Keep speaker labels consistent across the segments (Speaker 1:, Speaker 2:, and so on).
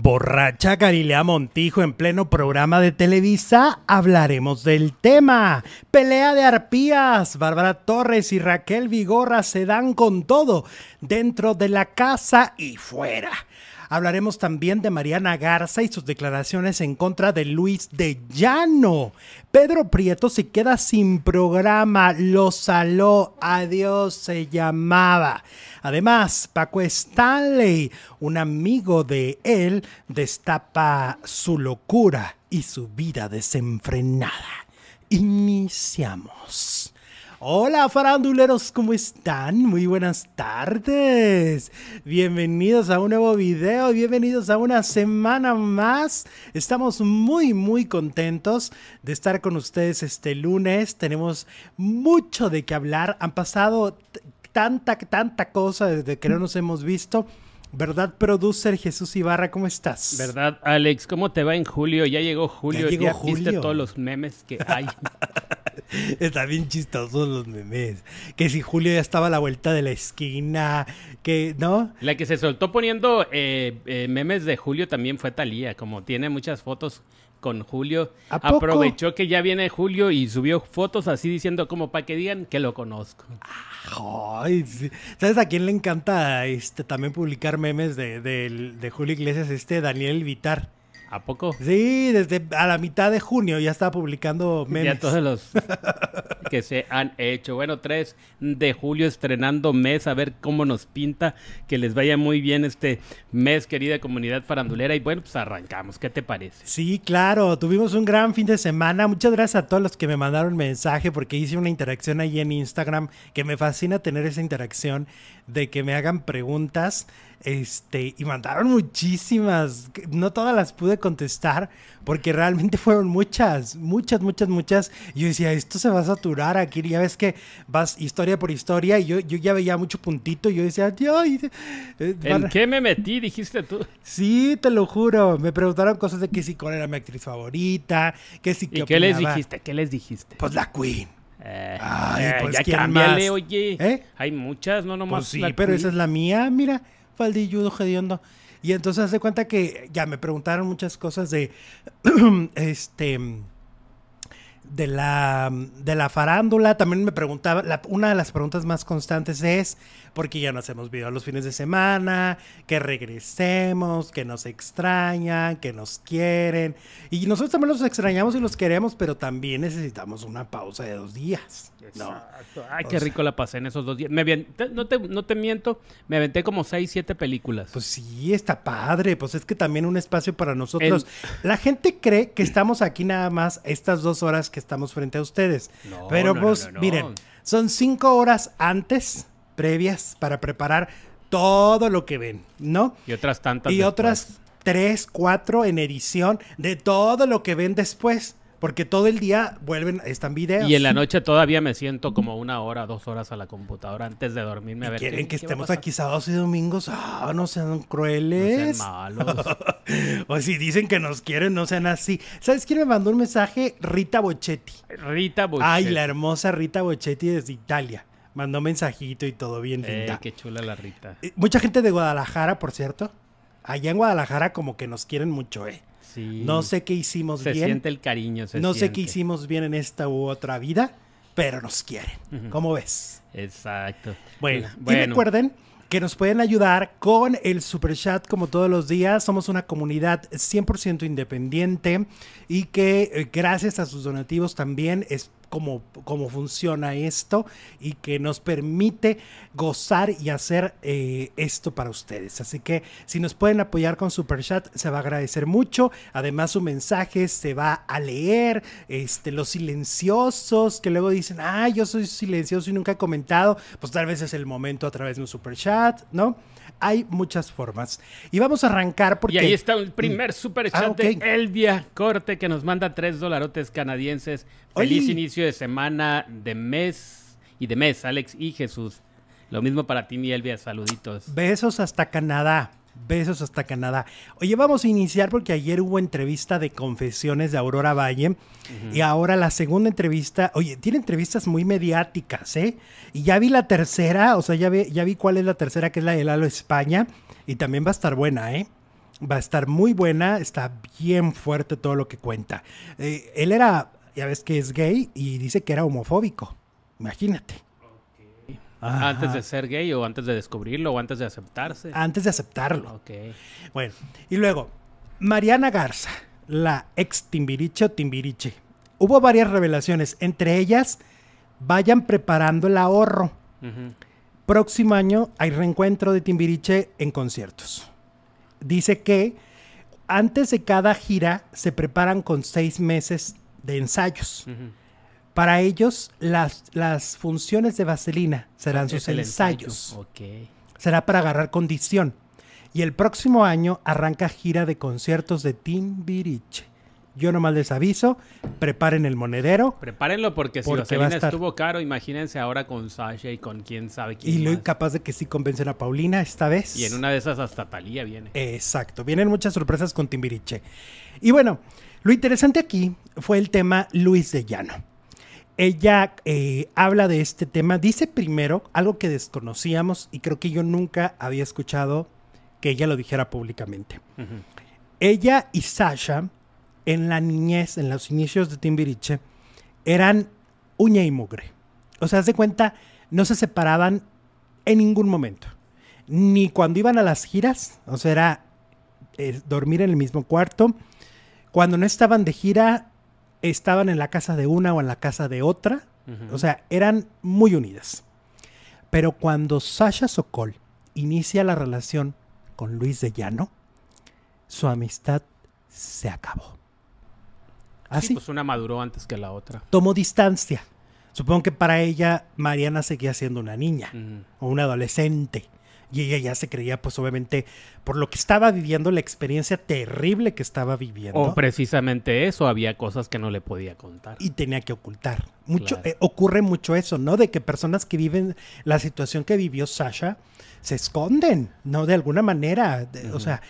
Speaker 1: Borracha Galilea Montijo en pleno programa de Televisa, hablaremos del tema. Pelea de arpías, Bárbara Torres y Raquel Vigorra se dan con todo, dentro de la casa y fuera. Hablaremos también de Mariana Garza y sus declaraciones en contra de Luis de Llano. Pedro Prieto se queda sin programa, lo saló, adiós se llamaba. Además, Paco Stanley, un amigo de él, destapa su locura y su vida desenfrenada. Iniciamos. Hola faranduleros, ¿cómo están? Muy buenas tardes. Bienvenidos a un nuevo video, bienvenidos a una semana más. Estamos muy, muy contentos de estar con ustedes este lunes. Tenemos mucho de qué hablar. Han pasado tanta, tanta cosa desde que no nos hemos visto. ¿Verdad, producer Jesús Ibarra? ¿Cómo estás?
Speaker 2: ¿Verdad, Alex? ¿Cómo te va en julio? Ya llegó julio, ya, llegó viste todos los memes que hay.
Speaker 1: Está bien chistosos los memes. Que si Julio ya estaba a la vuelta de la esquina, que, ¿no?
Speaker 2: La que se soltó poniendo eh, eh, memes de Julio también fue Talía, como tiene muchas fotos con Julio. Aprovechó que ya viene Julio y subió fotos así diciendo como para que digan que lo conozco.
Speaker 1: ¿Sabes a quién le encanta este también publicar memes de, de Julio Iglesias? Este Daniel Vitar.
Speaker 2: ¿A poco?
Speaker 1: Sí, desde a la mitad de junio ya estaba publicando memes.
Speaker 2: Ya todos los que se han hecho. Bueno, 3 de julio estrenando mes, a ver cómo nos pinta. Que les vaya muy bien este mes, querida comunidad farandulera. Y bueno, pues arrancamos. ¿Qué te parece?
Speaker 1: Sí, claro. Tuvimos un gran fin de semana. Muchas gracias a todos los que me mandaron mensaje porque hice una interacción ahí en Instagram que me fascina tener esa interacción de que me hagan preguntas. Este, y mandaron muchísimas. No todas las pude contestar porque realmente fueron muchas, muchas, muchas, muchas. Y yo decía, esto se va a saturar aquí. Ya ves que vas historia por historia y yo, yo ya veía mucho puntito y yo decía, Dios.
Speaker 2: Eh, ¿En qué me metí? Dijiste tú.
Speaker 1: Sí, te lo juro. Me preguntaron cosas de que si cuál era mi actriz favorita, que si
Speaker 2: ¿Y qué les dijiste? ¿Qué les dijiste?
Speaker 1: Pues la Queen.
Speaker 2: Eh, Ay, eh, pues ya cámbiale, oye. ¿Eh? Hay muchas, no nomás.
Speaker 1: Pues sí, pero esa es la mía, mira, faldilludo. Y entonces hace cuenta que ya me preguntaron muchas cosas de este de la, de la farándula. También me preguntaba, una de las preguntas más constantes es, porque ya nos hemos visto los fines de semana, que regresemos, que nos extrañan, que nos quieren. Y nosotros también los extrañamos y los queremos, pero también necesitamos una pausa de dos días.
Speaker 2: Exacto. Ay, qué rico la pasé en esos dos días. Me no, te, no te miento, me aventé como seis, siete películas.
Speaker 1: Pues sí, está padre. Pues es que también un espacio para nosotros. La gente cree que estamos aquí nada más estas dos horas que estamos frente a ustedes. pero pues, miren, son cinco horas antes, previas, para preparar todo lo que ven, ¿no?
Speaker 2: Y otras tantas.
Speaker 1: Y otras tres, cuatro en edición de todo lo que ven después. Porque todo el día vuelven, están videos.
Speaker 2: Y en la noche todavía me siento como una hora, dos horas a la computadora antes de dormirme a ver.
Speaker 1: ¿Quieren que estemos aquí sábados y domingos? Ah, no sean crueles. No sean malos. o si dicen que nos quieren, no sean así. ¿Sabes quién me mandó un mensaje? Rita Bochetti.
Speaker 2: Rita Bochetti.
Speaker 1: Ay, la hermosa Rita Bochetti desde Italia. Mandó mensajito y todo bien
Speaker 2: eh, qué chula la Rita.
Speaker 1: Eh, mucha gente de Guadalajara, por cierto. Allá en Guadalajara como que nos quieren mucho, ¿eh? No sé qué hicimos bien.
Speaker 2: Se siente el cariño.
Speaker 1: no sé qué hicimos bien en esta u otra vida, pero nos quieren. ¿Cómo ves?
Speaker 2: Exacto.
Speaker 1: Bueno, y recuerden que nos pueden ayudar con el super chat como todos los días. Somos una comunidad 100% independiente y que eh, gracias a sus donativos también es cómo, cómo funciona esto y que nos permite gozar y hacer eh, esto para ustedes. Así que si nos pueden apoyar con Super Chat, se va a agradecer mucho. Además, su mensaje se va a leer. Este, los silenciosos que luego dicen, ah, yo soy silencioso y nunca he comentado, pues tal vez es el momento a través de un Super Chat, ¿no? Hay muchas formas. Y vamos a arrancar porque...
Speaker 2: Y ahí está el primer super ah, chat de Elvia Corte que nos manda tres dolarotes canadienses. Feliz inicio de semana, de mes y de mes, Alex y Jesús. Lo mismo para ti, mi Elvia, saluditos.
Speaker 1: Besos hasta Canadá. Besos hasta Canadá. Oye, vamos a iniciar porque ayer hubo entrevista de confesiones de Aurora Valle y ahora la segunda entrevista, oye, tiene entrevistas muy mediáticas, ¿eh? Y ya vi la tercera, o sea, ya vi, ya vi cuál es la tercera, que es la de Lalo España, y también va a estar buena, ¿eh? Va a estar muy buena, está bien fuerte todo lo que cuenta. Eh, él era, ya ves que es gay y dice que era homofóbico. Imagínate.
Speaker 2: ¿Antes de ser gay o antes de descubrirlo o antes de aceptarse?
Speaker 1: Antes de aceptarlo. Ok. Bueno, y luego, Mariana Garza, la ex Timbiriche o Timbiriche. Hubo varias revelaciones, entre ellas, vayan preparando el ahorro. Próximo año hay reencuentro de Timbiriche en conciertos. Dice que antes de cada gira se preparan con seis meses de ensayos. Para ellos, las, las funciones de Vaselina serán sus ensayos. Será para agarrar condición. Y el próximo año arranca gira de conciertos de Timbiriche. Yo nomás les aviso, preparen el monedero.
Speaker 2: Prepárenlo porque si Vaselina estuvo caro, imagínense ahora con Sasha y con quién sabe quién
Speaker 1: Y lo capaz de que sí convencen a Paulina esta vez.
Speaker 2: Y en una de esas hasta Talía viene.
Speaker 1: Exacto, vienen muchas sorpresas con Timbiriche. Y bueno, lo interesante aquí fue el tema Luis de Llano ella eh, habla de este tema. Dice primero algo que desconocíamos y creo que yo nunca había escuchado que ella lo dijera públicamente. Ella y Sasha, en la niñez, en los inicios de Timbiriche, eran uña y mugre. O sea, de cuenta, no se separaban en ningún momento. Ni cuando iban a las giras, o sea, era eh, dormir en el mismo cuarto. Cuando no estaban de gira, estaban en la casa de una o en la casa de otra. O sea, eran muy unidas. Pero cuando Sasha Sokol inicia la relación con Luis de Llano, su amistad se acabó.
Speaker 2: Así. pues una maduró antes que la otra.
Speaker 1: Tomó distancia. Supongo que para ella Mariana seguía siendo una niña o una adolescente y ella ya se creía, pues obviamente, por lo que estaba viviendo, la experiencia terrible que estaba viviendo.
Speaker 2: O precisamente eso, había cosas que no le podía contar.
Speaker 1: Y tenía que ocultar. Mucho, eh, ocurre mucho eso, ¿no? De que personas que viven la situación que vivió Sasha se esconden, ¿no? De alguna manera. O sea,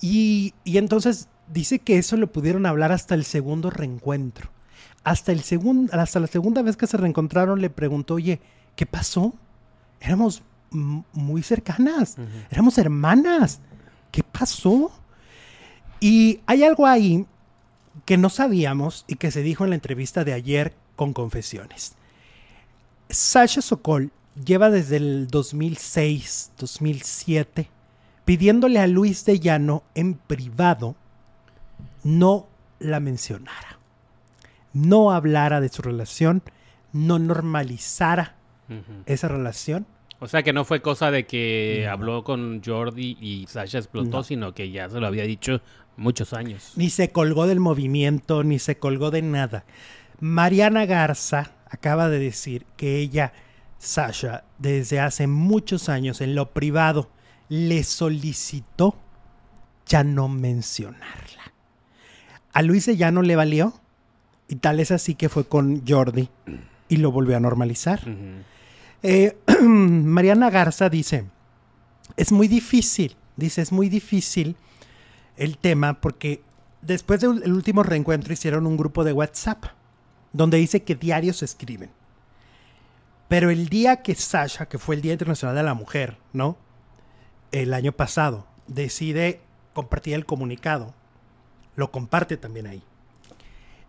Speaker 1: y, y entonces dice que eso lo pudieron hablar hasta el segundo reencuentro. Hasta, el hasta la segunda vez que se reencontraron le preguntó, oye, ¿qué pasó? Éramos muy cercanas. Éramos hermanas. ¿Qué pasó? Y hay algo ahí que no sabíamos y que se dijo en la entrevista de ayer con Confesiones. Sasha Sokol lleva desde el 2006, 2007, pidiéndole a Luis de Llano en privado no la mencionara, no hablara de su relación, no normalizara esa relación
Speaker 2: o sea que no fue cosa de que habló con Jordi y Sasha explotó, sino que ya se lo había dicho muchos años.
Speaker 1: Ni se colgó del movimiento, ni se colgó de nada. Mariana Garza acaba de decir que ella, Sasha, desde hace muchos años en lo privado, le solicitó ya no mencionarla. A Luis ya no le valió y tal es así que fue con Jordi y lo volvió a normalizar. Eh, Mariana Garza dice, es muy difícil, dice, es muy difícil el tema porque después del último reencuentro hicieron un grupo de WhatsApp donde dice que diarios se escriben. Pero el día que Sasha, que fue el Día Internacional de la Mujer, ¿no? El año pasado, decide compartir el comunicado, lo comparte también ahí.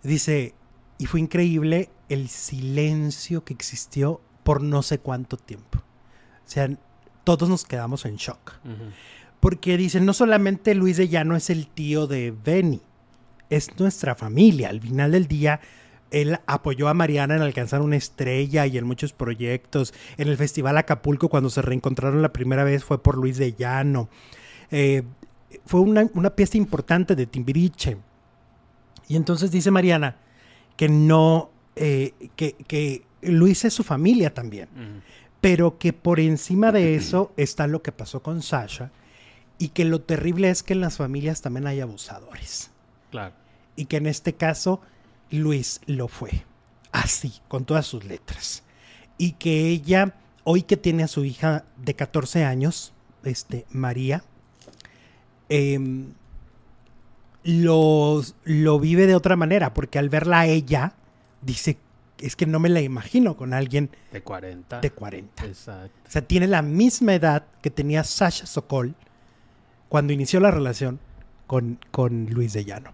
Speaker 1: Dice, y fue increíble el silencio que existió por no sé cuánto tiempo. O sea, todos nos quedamos en shock. Porque dicen, no solamente Luis de Llano es el tío de Benny, es nuestra familia. Al final del día, él apoyó a Mariana en alcanzar una estrella y en muchos proyectos. En el Festival Acapulco, cuando se reencontraron la primera vez, fue por Luis de Llano. Eh, fue una, pieza importante de Timbiriche. Y entonces dice Mariana que no, eh, que, que Luis es su familia también. Pero que por encima de eso está lo que pasó con Sasha y que lo terrible es que en las familias también hay abusadores.
Speaker 2: Claro.
Speaker 1: Y que en este caso Luis lo fue. Así, con todas sus letras. Y que ella, hoy que tiene a su hija de 14 años, este, María, em, lo, lo vive de otra manera, porque al verla a ella, dice, es que no me la imagino con alguien
Speaker 2: de 40.
Speaker 1: De 40.
Speaker 2: Exacto.
Speaker 1: O sea, tiene la misma edad que tenía Sasha Sokol cuando inició la relación con, con Luis de Llano.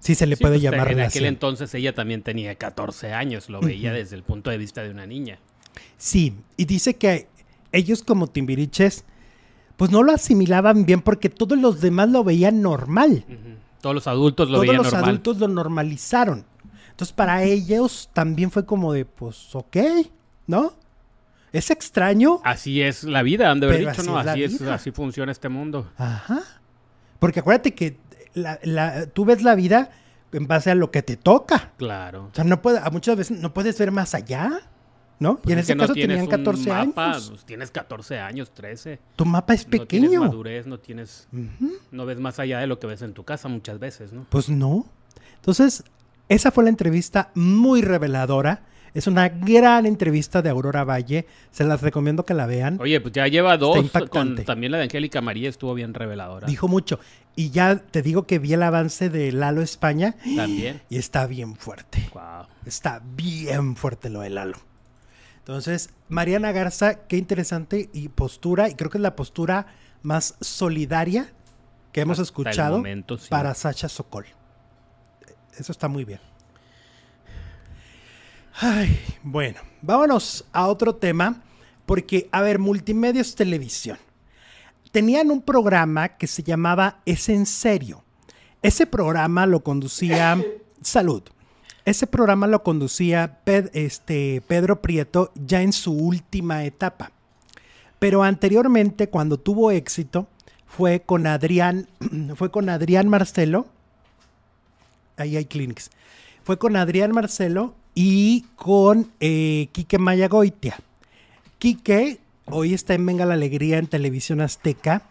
Speaker 1: Sí se le puede
Speaker 2: pues,
Speaker 1: llamar
Speaker 2: En aquel entonces ella también tenía 14 años, lo veía desde el punto de vista de una niña.
Speaker 1: Sí, y dice que ellos como timbiriches, pues no lo asimilaban bien porque todos los demás lo veían normal.
Speaker 2: Todos los adultos lo veían normal. Todos
Speaker 1: los adultos lo normalizaron. Entonces para ellos también fue como de, pues ok, ¿no? Es extraño.
Speaker 2: Así es la vida, han de haber dicho, ¿no? Así, es, así funciona este mundo.
Speaker 1: Ajá. Porque acuérdate que la, tú ves la vida en base a lo que te toca.
Speaker 2: Claro.
Speaker 1: O sea, no puede, muchas veces no puedes ver más allá. ¿No? y en pues ese caso tenían 14 años.
Speaker 2: Pues tienes 14 años, 13.
Speaker 1: Tu mapa es pequeño. No
Speaker 2: tienes madurez, no tienes. No ves más allá de lo que ves en tu casa muchas veces, ¿no?
Speaker 1: Pues no. Entonces, esa fue la entrevista muy reveladora. Es una gran entrevista de Aurora Valle. Se las recomiendo que la vean.
Speaker 2: Oye, pues ya lleva dos. Con, también la de Angélica María estuvo bien reveladora.
Speaker 1: Dijo mucho. Y ya te digo que vi el avance de Lalo España.
Speaker 2: También.
Speaker 1: Y está bien fuerte. Wow. Está bien fuerte lo de Lalo. Entonces, Mariana Garza, qué interesante y postura. Y creo que es la postura más solidaria que hemos escuchado para Sacha Sokol. Eso está muy bien. Ay, bueno, vámonos a otro tema, porque, a ver, Multimedios Televisión. Tenían un programa que se llamaba Es en serio. Ese programa lo conducía, salud, ese programa lo conducía este, Pedro Prieto ya en su última etapa. Pero anteriormente, cuando tuvo éxito, fue con Adrián, fue con Adrián Marcelo. Ahí hay clinics. Fue con Adrián Marcelo y con eh, Quique Mayagoitia. Quique hoy está en Venga la Alegría en Televisión Azteca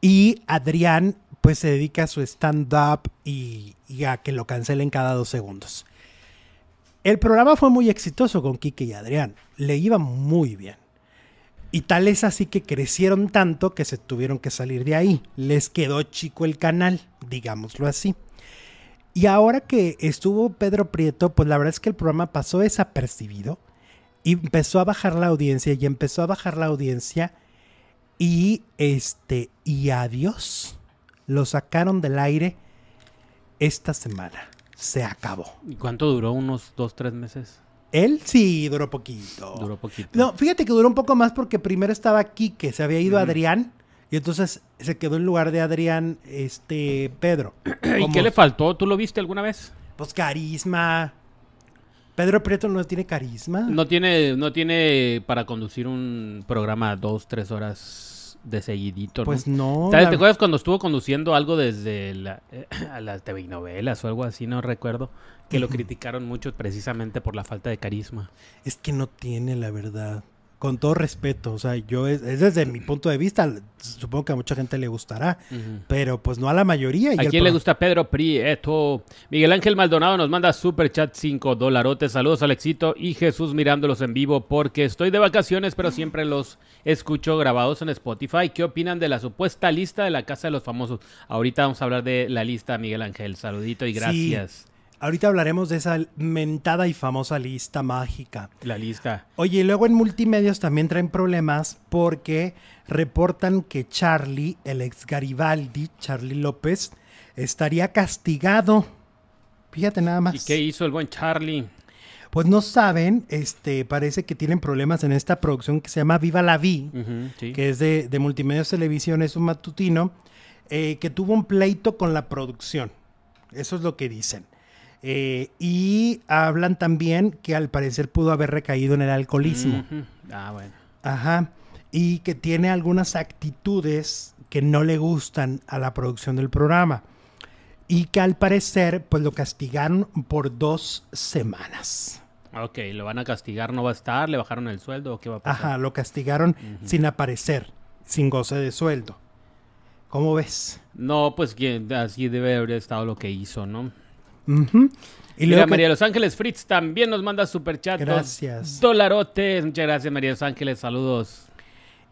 Speaker 1: y Adrián pues se dedica a su stand-up y, a que lo cancelen cada dos segundos. El programa fue muy exitoso con Quique y Adrián, le iba muy bien. Y tal es así que crecieron tanto que se tuvieron que salir de ahí. Les quedó chico el canal, digámoslo así. Y ahora que estuvo Pedro Prieto, pues la verdad es que el programa pasó desapercibido y empezó a bajar la audiencia y empezó a bajar la audiencia y este y adiós lo sacaron del aire esta semana. Se acabó.
Speaker 2: ¿Y cuánto duró? ¿Unos dos, tres meses?
Speaker 1: Él sí duró poquito.
Speaker 2: Duró poquito.
Speaker 1: No, fíjate que duró un poco más porque primero estaba aquí, que se había ido Adrián y entonces se quedó en lugar de Adrián, este, Pedro.
Speaker 2: ¿Y qué le faltó? ¿Tú lo viste alguna vez?
Speaker 1: Pues carisma. Pedro Prieto no tiene carisma.
Speaker 2: No tiene, no tiene para conducir un programa dos, tres horas de seguidito.
Speaker 1: Pues no.
Speaker 2: ¿Te acuerdas cuando estuvo conduciendo algo desde la, eh, a las TV novelas o algo así? No recuerdo. Que lo criticaron mucho precisamente por la falta de carisma.
Speaker 1: Es que no tiene, la verdad con todo respeto, o sea, yo es, desde mi punto de vista, supongo que a mucha gente le gustará, pero pues no a la mayoría.
Speaker 2: ¿A quién le gusta Pedro Prieto? Miguel Ángel Maldonado nos manda super chat 5 dolarotes. Saludos Alexito y Jesús mirándolos en vivo porque estoy de vacaciones, pero siempre los escucho grabados en Spotify. ¿Qué opinan de la supuesta lista de la Casa de los Famosos? Ahorita vamos a hablar de la lista, Miguel Ángel. Saludito y gracias.
Speaker 1: Ahorita hablaremos de esa mentada y famosa lista mágica.
Speaker 2: La lista.
Speaker 1: Oye, y luego en multimedios también traen problemas porque reportan que Charlie, el ex Garibaldi, Charlie López, estaría castigado. Fíjate nada más.
Speaker 2: ¿Y qué hizo el buen Charlie?
Speaker 1: Pues no saben, este, parece que tienen problemas en esta producción que se llama Viva la Vi, que es de, Multimedios Televisión, es un matutino, eh, que tuvo un pleito con la producción. Eso es lo que dicen. Eh, y hablan también que al parecer pudo haber recaído en el alcoholismo.
Speaker 2: Ah, bueno.
Speaker 1: Ajá. Y que tiene algunas actitudes que no le gustan a la producción del programa. Y que al parecer, pues lo castigaron por dos semanas.
Speaker 2: Ok, lo van a castigar, no va a estar, le bajaron el sueldo o qué va a pasar.
Speaker 1: Ajá, lo castigaron sin aparecer, sin goce de sueldo. ¿Cómo ves?
Speaker 2: No, pues así debe haber estado lo que hizo, ¿no?
Speaker 1: Y
Speaker 2: Mira, María Los Ángeles Fritz también nos manda super chat.
Speaker 1: Gracias.
Speaker 2: Dolarotes. Muchas gracias, María Los Ángeles. Saludos.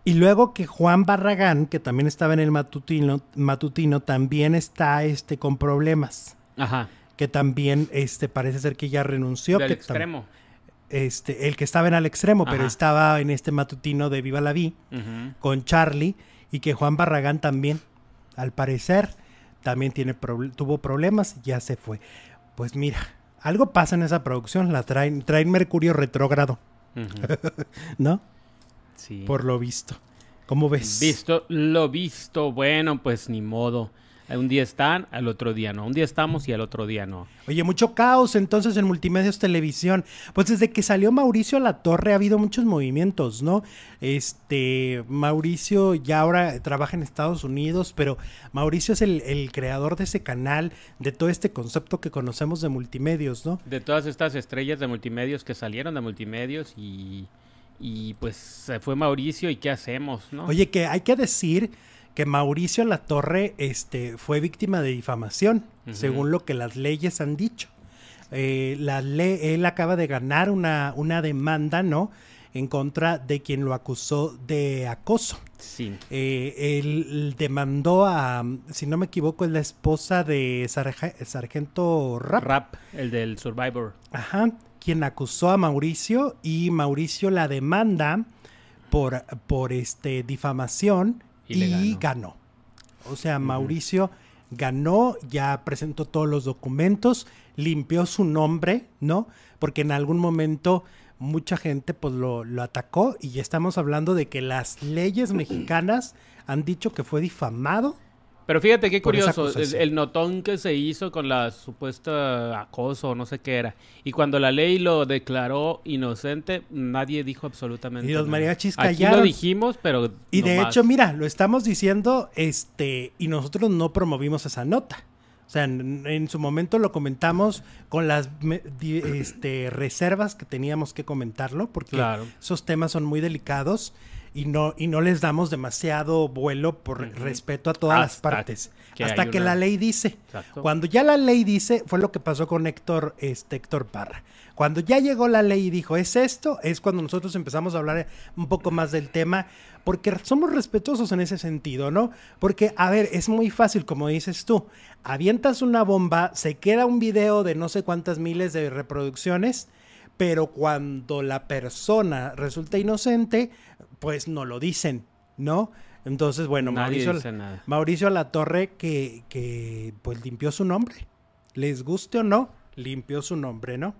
Speaker 1: Y luego que Juan Barragán, que también estaba en el matutino, matutino también está este, con problemas.
Speaker 2: Ajá.
Speaker 1: Que también este, parece ser que ya renunció.
Speaker 2: Del
Speaker 1: que
Speaker 2: extremo.
Speaker 1: Este, el que estaba en el extremo, pero estaba en este matutino de Viva la Vi con Charlie y que Juan Barragán también, al parecer también tiene tuvo problemas, ya se fue. Pues mira, algo pasa en esa producción, la traen, traen Mercurio retrógrado. ¿No? Sí. Por lo visto. ¿Cómo ves?
Speaker 2: Visto, lo visto, bueno, pues ni modo. Un día están, al otro día no. Un día estamos y al otro día no.
Speaker 1: Oye, mucho caos entonces en Multimedios Televisión. Pues desde que salió Mauricio a la torre ha habido muchos movimientos, ¿no? Este, Mauricio ya ahora trabaja en Estados Unidos, pero Mauricio es el, el creador de ese canal, de todo este concepto que conocemos de multimedios, ¿no?
Speaker 2: De todas estas estrellas de multimedios que salieron de multimedios y, y pues se fue Mauricio y qué hacemos, ¿no?
Speaker 1: Oye, que hay que decir que Mauricio Latorre este, fue víctima de difamación, según lo que las leyes han dicho. Eh, la él acaba de ganar una, una demanda, ¿no? En contra de quien lo acusó de acoso.
Speaker 2: Sí.
Speaker 1: Eh, él demandó a, si no me equivoco, es la esposa de Sargento Rap.
Speaker 2: Rap, el del Survivor.
Speaker 1: Ajá, quien acusó a Mauricio y Mauricio la demanda por, por este, difamación y, ganó. O sea, Mauricio ganó, ya presentó todos los documentos, limpió su nombre, ¿no? Porque en algún momento mucha gente pues lo, lo atacó y ya estamos hablando de que las leyes mexicanas han dicho que fue difamado
Speaker 2: pero fíjate qué curioso, el, notón que se hizo con la supuesta acoso, no sé qué era. Y cuando la ley lo declaró inocente, nadie dijo absolutamente
Speaker 1: y los mariachis
Speaker 2: Aquí lo dijimos, pero
Speaker 1: Y de hecho, mira, lo estamos diciendo este y nosotros no promovimos esa nota. O sea, en, su momento lo comentamos con las este, reservas que teníamos que comentarlo, porque esos temas son muy delicados y no, y no les damos demasiado vuelo por respeto a todas las partes. hasta que la ley dice. Cuando ya la ley dice, fue lo que pasó con Héctor, este, Héctor Parra. Cuando ya llegó la ley y dijo, es esto, es cuando nosotros empezamos a hablar un poco más del tema, porque somos respetuosos en ese sentido, ¿no? Porque, a ver, es muy fácil, como dices tú, avientas una bomba, se queda un video de no sé cuántas miles de reproducciones, pero cuando la persona resulta inocente, pues no lo dicen, ¿no? Entonces, bueno, Mauricio, Mauricio Latorre que, que pues limpió su nombre. Les guste o no, limpió su nombre, ¿no?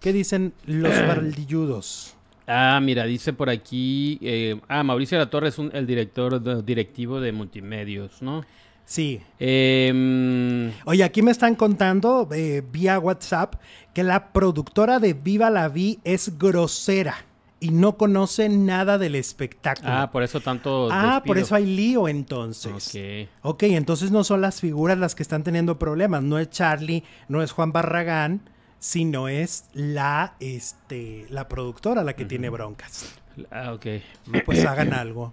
Speaker 1: ¿Qué dicen los bardilludos?
Speaker 2: Ah, mira, dice por aquí, eh, ah, Mauricio Latorre es el director directivo de multimedios, ¿no?
Speaker 1: Sí. Em, Oye, aquí me están contando eh, vía WhatsApp que la productora de Viva la Vi es grosera y no conoce nada del espectáculo.
Speaker 2: Ah, por eso tanto.
Speaker 1: Ah, por eso hay lío entonces. Ok. Ok, entonces no son las figuras las que están teniendo problemas. No es Charlie, no es Juan Barragán, sino es la, este, la productora la que tiene broncas.
Speaker 2: Ah, ok.
Speaker 1: Pues hagan algo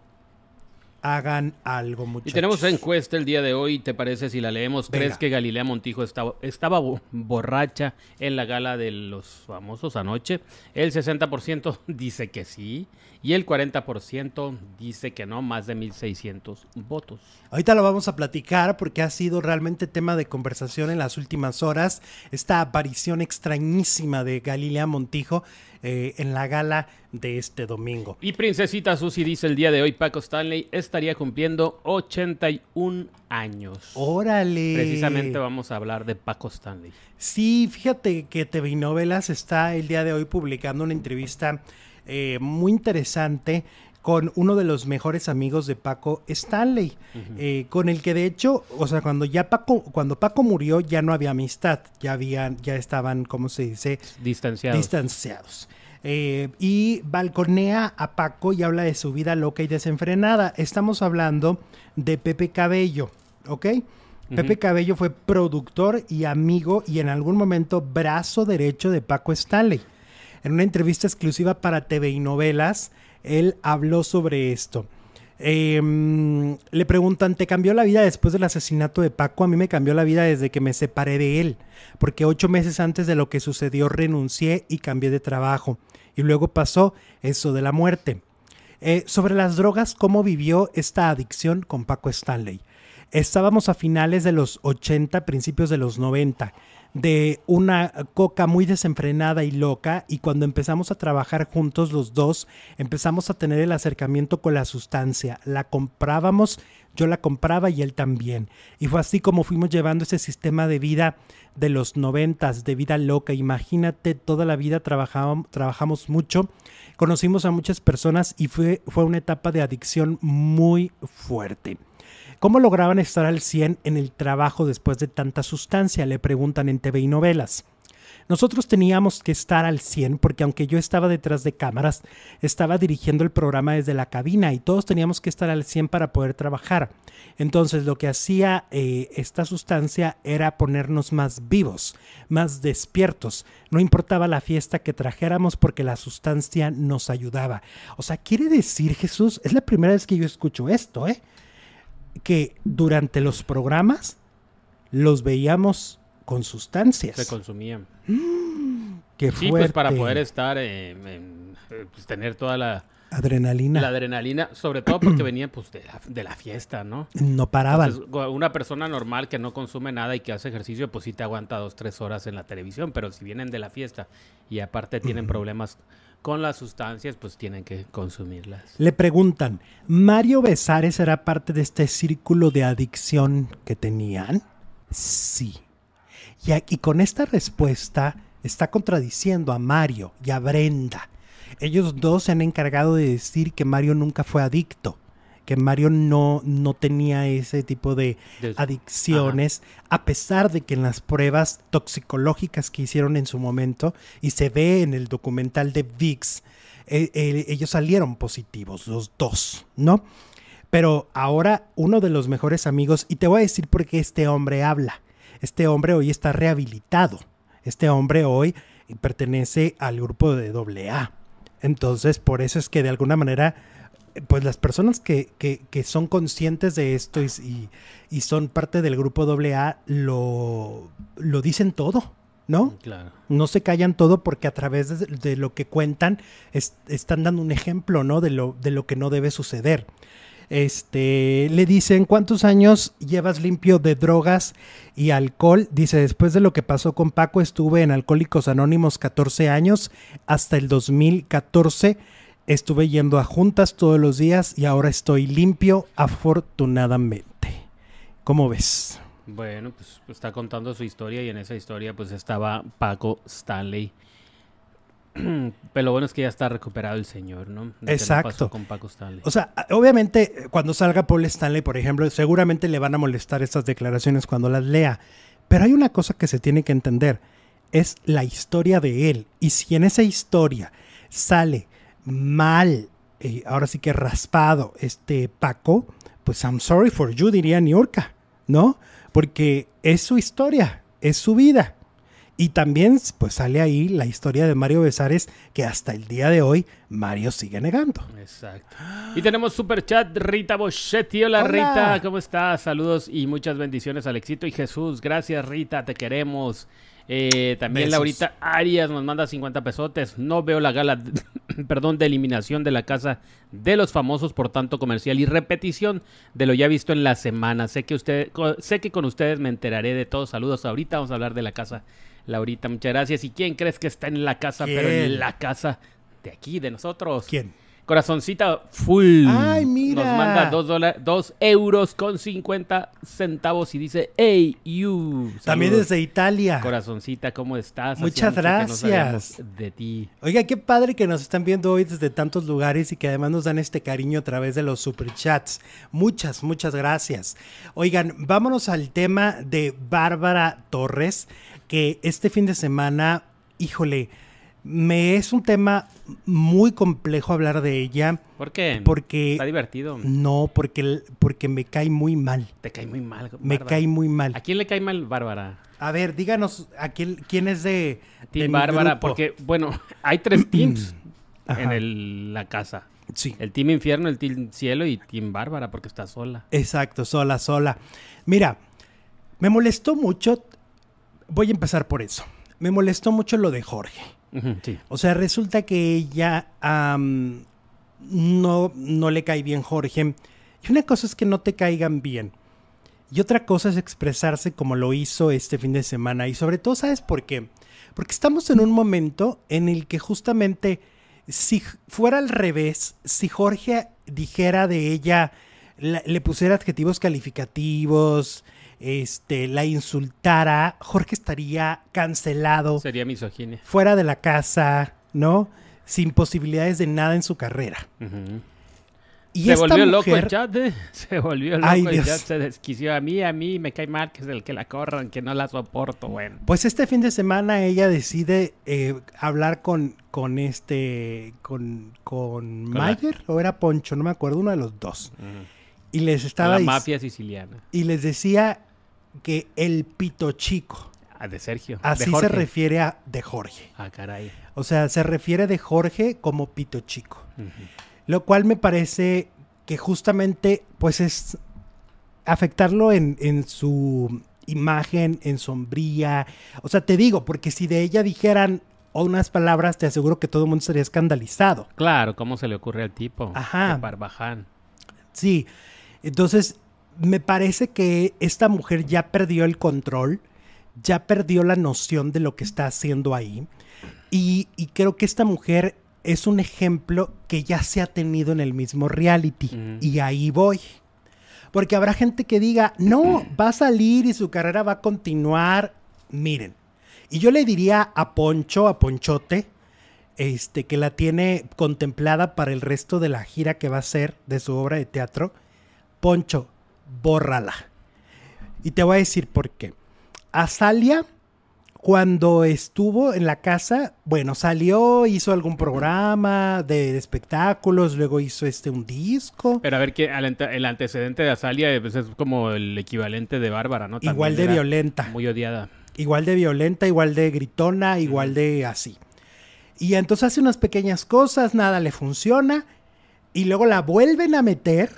Speaker 1: hagan algo, muchachos.
Speaker 2: Y tenemos encuesta el día de hoy, ¿te parece si la leemos? ¿Crees que Galilea Montijo estaba, estaba borracha en la gala de los famosos anoche? El 60% dice que sí y el 40% dice que no, más de 1.600 votos.
Speaker 1: Ahorita lo vamos a platicar porque ha sido realmente tema de conversación en las últimas horas, esta aparición extrañísima de Galilea Montijo eh, en la gala de este domingo.
Speaker 2: Y Princesita Susi dice el día de hoy, Paco Stanley estaría cumpliendo 81 años.
Speaker 1: Órale.
Speaker 2: Precisamente vamos a hablar de Paco Stanley.
Speaker 1: Sí, fíjate que TV Novelas está el día de hoy publicando una entrevista eh, muy interesante con uno de los mejores amigos de Paco Stanley, eh, con el que de hecho, o sea, cuando ya Paco, cuando Paco murió ya no había amistad, ya habían, ya estaban, ¿cómo se dice?
Speaker 2: Distanciados.
Speaker 1: Distanciados. Eh, y balconea a Paco y habla de su vida loca y desenfrenada. Estamos hablando de Pepe Cabello, ¿ok? Pepe Cabello fue productor y amigo y en algún momento brazo derecho de Paco Stanley. En una entrevista exclusiva para TV y novelas, él habló sobre esto. Em, le preguntan, ¿te cambió la vida después del asesinato de Paco? A mí me cambió la vida desde que me separé de él, porque ocho meses antes de lo que sucedió renuncié y cambié de trabajo. Y luego pasó eso de la muerte. Eh, sobre las drogas, ¿cómo vivió esta adicción con Paco Stanley? Estábamos a finales de los 80, principios de los 90 de una coca muy desenfrenada y loca y cuando empezamos a trabajar juntos los dos empezamos a tener el acercamiento con la sustancia. La comprábamos, yo la compraba y él también. Y fue así como fuimos llevando ese sistema de vida de los noventas, de vida loca. Imagínate, toda la vida trabajamos, trabajamos mucho, conocimos a muchas personas y fue, fue una etapa de adicción muy fuerte. ¿Cómo lograban estar al 100 en el trabajo después de tanta sustancia? Le preguntan en TV y novelas. Nosotros teníamos que estar al 100 porque aunque yo estaba detrás de cámaras, estaba dirigiendo el programa desde la cabina y todos teníamos que estar al 100 para poder trabajar. Entonces lo que hacía eh, esta sustancia era ponernos más vivos, más despiertos. No importaba la fiesta que trajéramos porque la sustancia nos ayudaba. O sea, quiere decir Jesús, es la primera vez que yo escucho esto, ¿eh? Que durante los programas los veíamos con sustancias.
Speaker 2: Se consumían.
Speaker 1: Mm,
Speaker 2: qué sí, pues para poder estar, eh, pues, tener toda la...
Speaker 1: Adrenalina.
Speaker 2: La adrenalina, sobre todo porque venían pues de la, de la fiesta, ¿no?
Speaker 1: No paraban.
Speaker 2: una persona normal que no consume nada y que hace ejercicio, pues sí te aguanta dos, tres horas en la televisión, pero si vienen de la fiesta y aparte tienen problemas con las sustancias, pues tienen que consumirlas.
Speaker 1: Le preguntan, ¿Mario Besares era parte de este círculo de adicción que tenían? Sí. Y, con esta respuesta está contradiciendo a Mario y a Brenda. Ellos dos se han encargado de decir que Mario nunca fue adicto que Mario no, no tenía ese tipo de, adicciones, a pesar de que en las pruebas toxicológicas que hicieron en su momento, y se ve en el documental de VIX, eh, eh, ellos salieron positivos, los dos, ¿no? Pero ahora uno de los mejores amigos, y te voy a decir por qué este hombre habla. Este hombre hoy está rehabilitado. Este hombre hoy pertenece al grupo de AA. Entonces, por eso es que de alguna manera pues las personas que, que, son conscientes de esto y, y, son parte del grupo AA lo, lo dicen todo, ¿no?
Speaker 2: Claro.
Speaker 1: No se callan todo porque a través de, lo que cuentan están dando un ejemplo, ¿no? De lo, de lo que no debe suceder. Este, le dicen, ¿cuántos años llevas limpio de drogas y alcohol? Dice, después de lo que pasó con Paco, estuve en Alcohólicos Anónimos 14 años hasta el 2014 Estuve yendo a juntas todos los días y ahora estoy limpio, afortunadamente. ¿Cómo ves?
Speaker 2: Bueno, pues, pues está contando su historia y en esa historia pues estaba Paco Stanley. Pero lo bueno es que ya está recuperado el señor, ¿no?
Speaker 1: Exacto.
Speaker 2: con Paco Stanley.
Speaker 1: O sea, obviamente cuando salga Paul Stanley, por ejemplo, seguramente le van a molestar estas declaraciones cuando las lea. Pero hay una cosa que se tiene que entender. Es la historia de él. Y si en esa historia sale mal, eh, ahora sí que raspado este Paco, pues I'm sorry for you, diría Niurka, ¿no? Porque es su historia, es su vida. Y también pues sale ahí la historia de Mario Besares que hasta el día de hoy Mario sigue negando.
Speaker 2: Exacto. Y tenemos super chat Rita Boschetti. Hola, Rita, ¿cómo estás? Saludos y muchas bendiciones Alexito y Jesús. Gracias Rita, te queremos. Eh, también Laurita Arias nos manda 50 pesotes. No veo la gala, perdón, de eliminación de la casa de los famosos por tanto comercial y repetición de lo ya visto en la semana. Sé que usted, sé que con ustedes me enteraré de todos. Saludos. Ahorita vamos a hablar de la casa. Laurita, muchas gracias. ¿Y quién crees que está en la casa, pero en la casa de aquí, de nosotros?
Speaker 1: ¿Quién?
Speaker 2: Corazoncita full.
Speaker 1: Ay, mira.
Speaker 2: Nos manda dos, dos euros con 50 centavos y dice, hey, you.
Speaker 1: También desde Italia.
Speaker 2: Corazoncita, ¿cómo estás?
Speaker 1: Muchas gracias.
Speaker 2: de ti.
Speaker 1: Oiga, qué padre que nos están viendo hoy desde tantos lugares y que además nos dan este cariño a través de los superchats. Muchas, muchas gracias. Oigan, vámonos al tema de Bárbara Torres, que este fin de semana, híjole, me es un tema muy complejo hablar de ella.
Speaker 2: ¿Por qué?
Speaker 1: Porque...
Speaker 2: Está divertido.
Speaker 1: No, porque, porque me cae muy mal.
Speaker 2: Te cae muy mal.
Speaker 1: Me cae muy mal.
Speaker 2: ¿A quién le cae mal Bárbara?
Speaker 1: A ver, díganos, ¿a quién, quién es de...
Speaker 2: Team Bárbara, porque, bueno, hay tres teams en la casa.
Speaker 1: Sí.
Speaker 2: El Team Infierno, el Team Cielo y Team Bárbara, porque está sola.
Speaker 1: Exacto, sola, sola. Mira, me molestó mucho... Voy a empezar por eso. Me molestó mucho lo de Jorge. O sea, resulta que ella no, no le cae bien Jorge. Y una cosa es que no te caigan bien. Y otra cosa es expresarse como lo hizo este fin de semana. Y sobre todo, ¿sabes por qué? Porque estamos en un momento en el que justamente si fuera al revés, si Jorge dijera de ella, le pusiera adjetivos calificativos, este, la insultara, Jorge estaría cancelado.
Speaker 2: Sería misoginia.
Speaker 1: Fuera de la casa, ¿no? Sin posibilidades de nada en su carrera.
Speaker 2: Y se volvió loco el chat, ¿eh? Se volvió loco el chat, se desquició a mí, a mí, me cae mal que es el que la corran, que no la soporto, bueno.
Speaker 1: Pues este fin de semana ella decide eh, hablar con, con este, con, con, Mayer, o era Poncho, no me acuerdo, uno de los dos. Y les estaba...
Speaker 2: la mafia siciliana.
Speaker 1: Y les decía que el pito chico.
Speaker 2: Ah, de Sergio.
Speaker 1: Así se refiere a de Jorge.
Speaker 2: Ah, caray.
Speaker 1: O sea, se refiere de Jorge como pito chico. Lo cual me parece que justamente, pues es afectarlo en, en su imagen, en sombría. O sea, te digo, porque si de ella dijeran unas palabras, te aseguro que todo el mundo estaría escandalizado.
Speaker 2: Claro, ¿cómo se le ocurre al tipo?
Speaker 1: Ajá.
Speaker 2: Barbaján.
Speaker 1: Sí. Entonces, me parece que esta mujer ya perdió el control, ya perdió la noción de lo que está haciendo ahí. Y, creo que esta mujer es un ejemplo que ya se ha tenido en el mismo reality. Y ahí voy. Porque habrá gente que diga, no, va a salir y su carrera va a continuar. Miren. Y yo le diría a Poncho, a Ponchote, este, que la tiene contemplada para el resto de la gira que va a hacer de su obra de teatro. Poncho, bórrala. Y te voy a decir por qué. Azalia, cuando estuvo en la casa, bueno, salió, hizo algún programa de, espectáculos, luego hizo este un disco.
Speaker 2: Pero a ver, que el antecedente de Azalia pues, es como el equivalente de Bárbara, ¿no?
Speaker 1: igual de violenta.
Speaker 2: Muy odiada.
Speaker 1: Igual de violenta, igual de gritona, igual de así. Y entonces hace unas pequeñas cosas, nada le funciona, y luego la vuelven a meter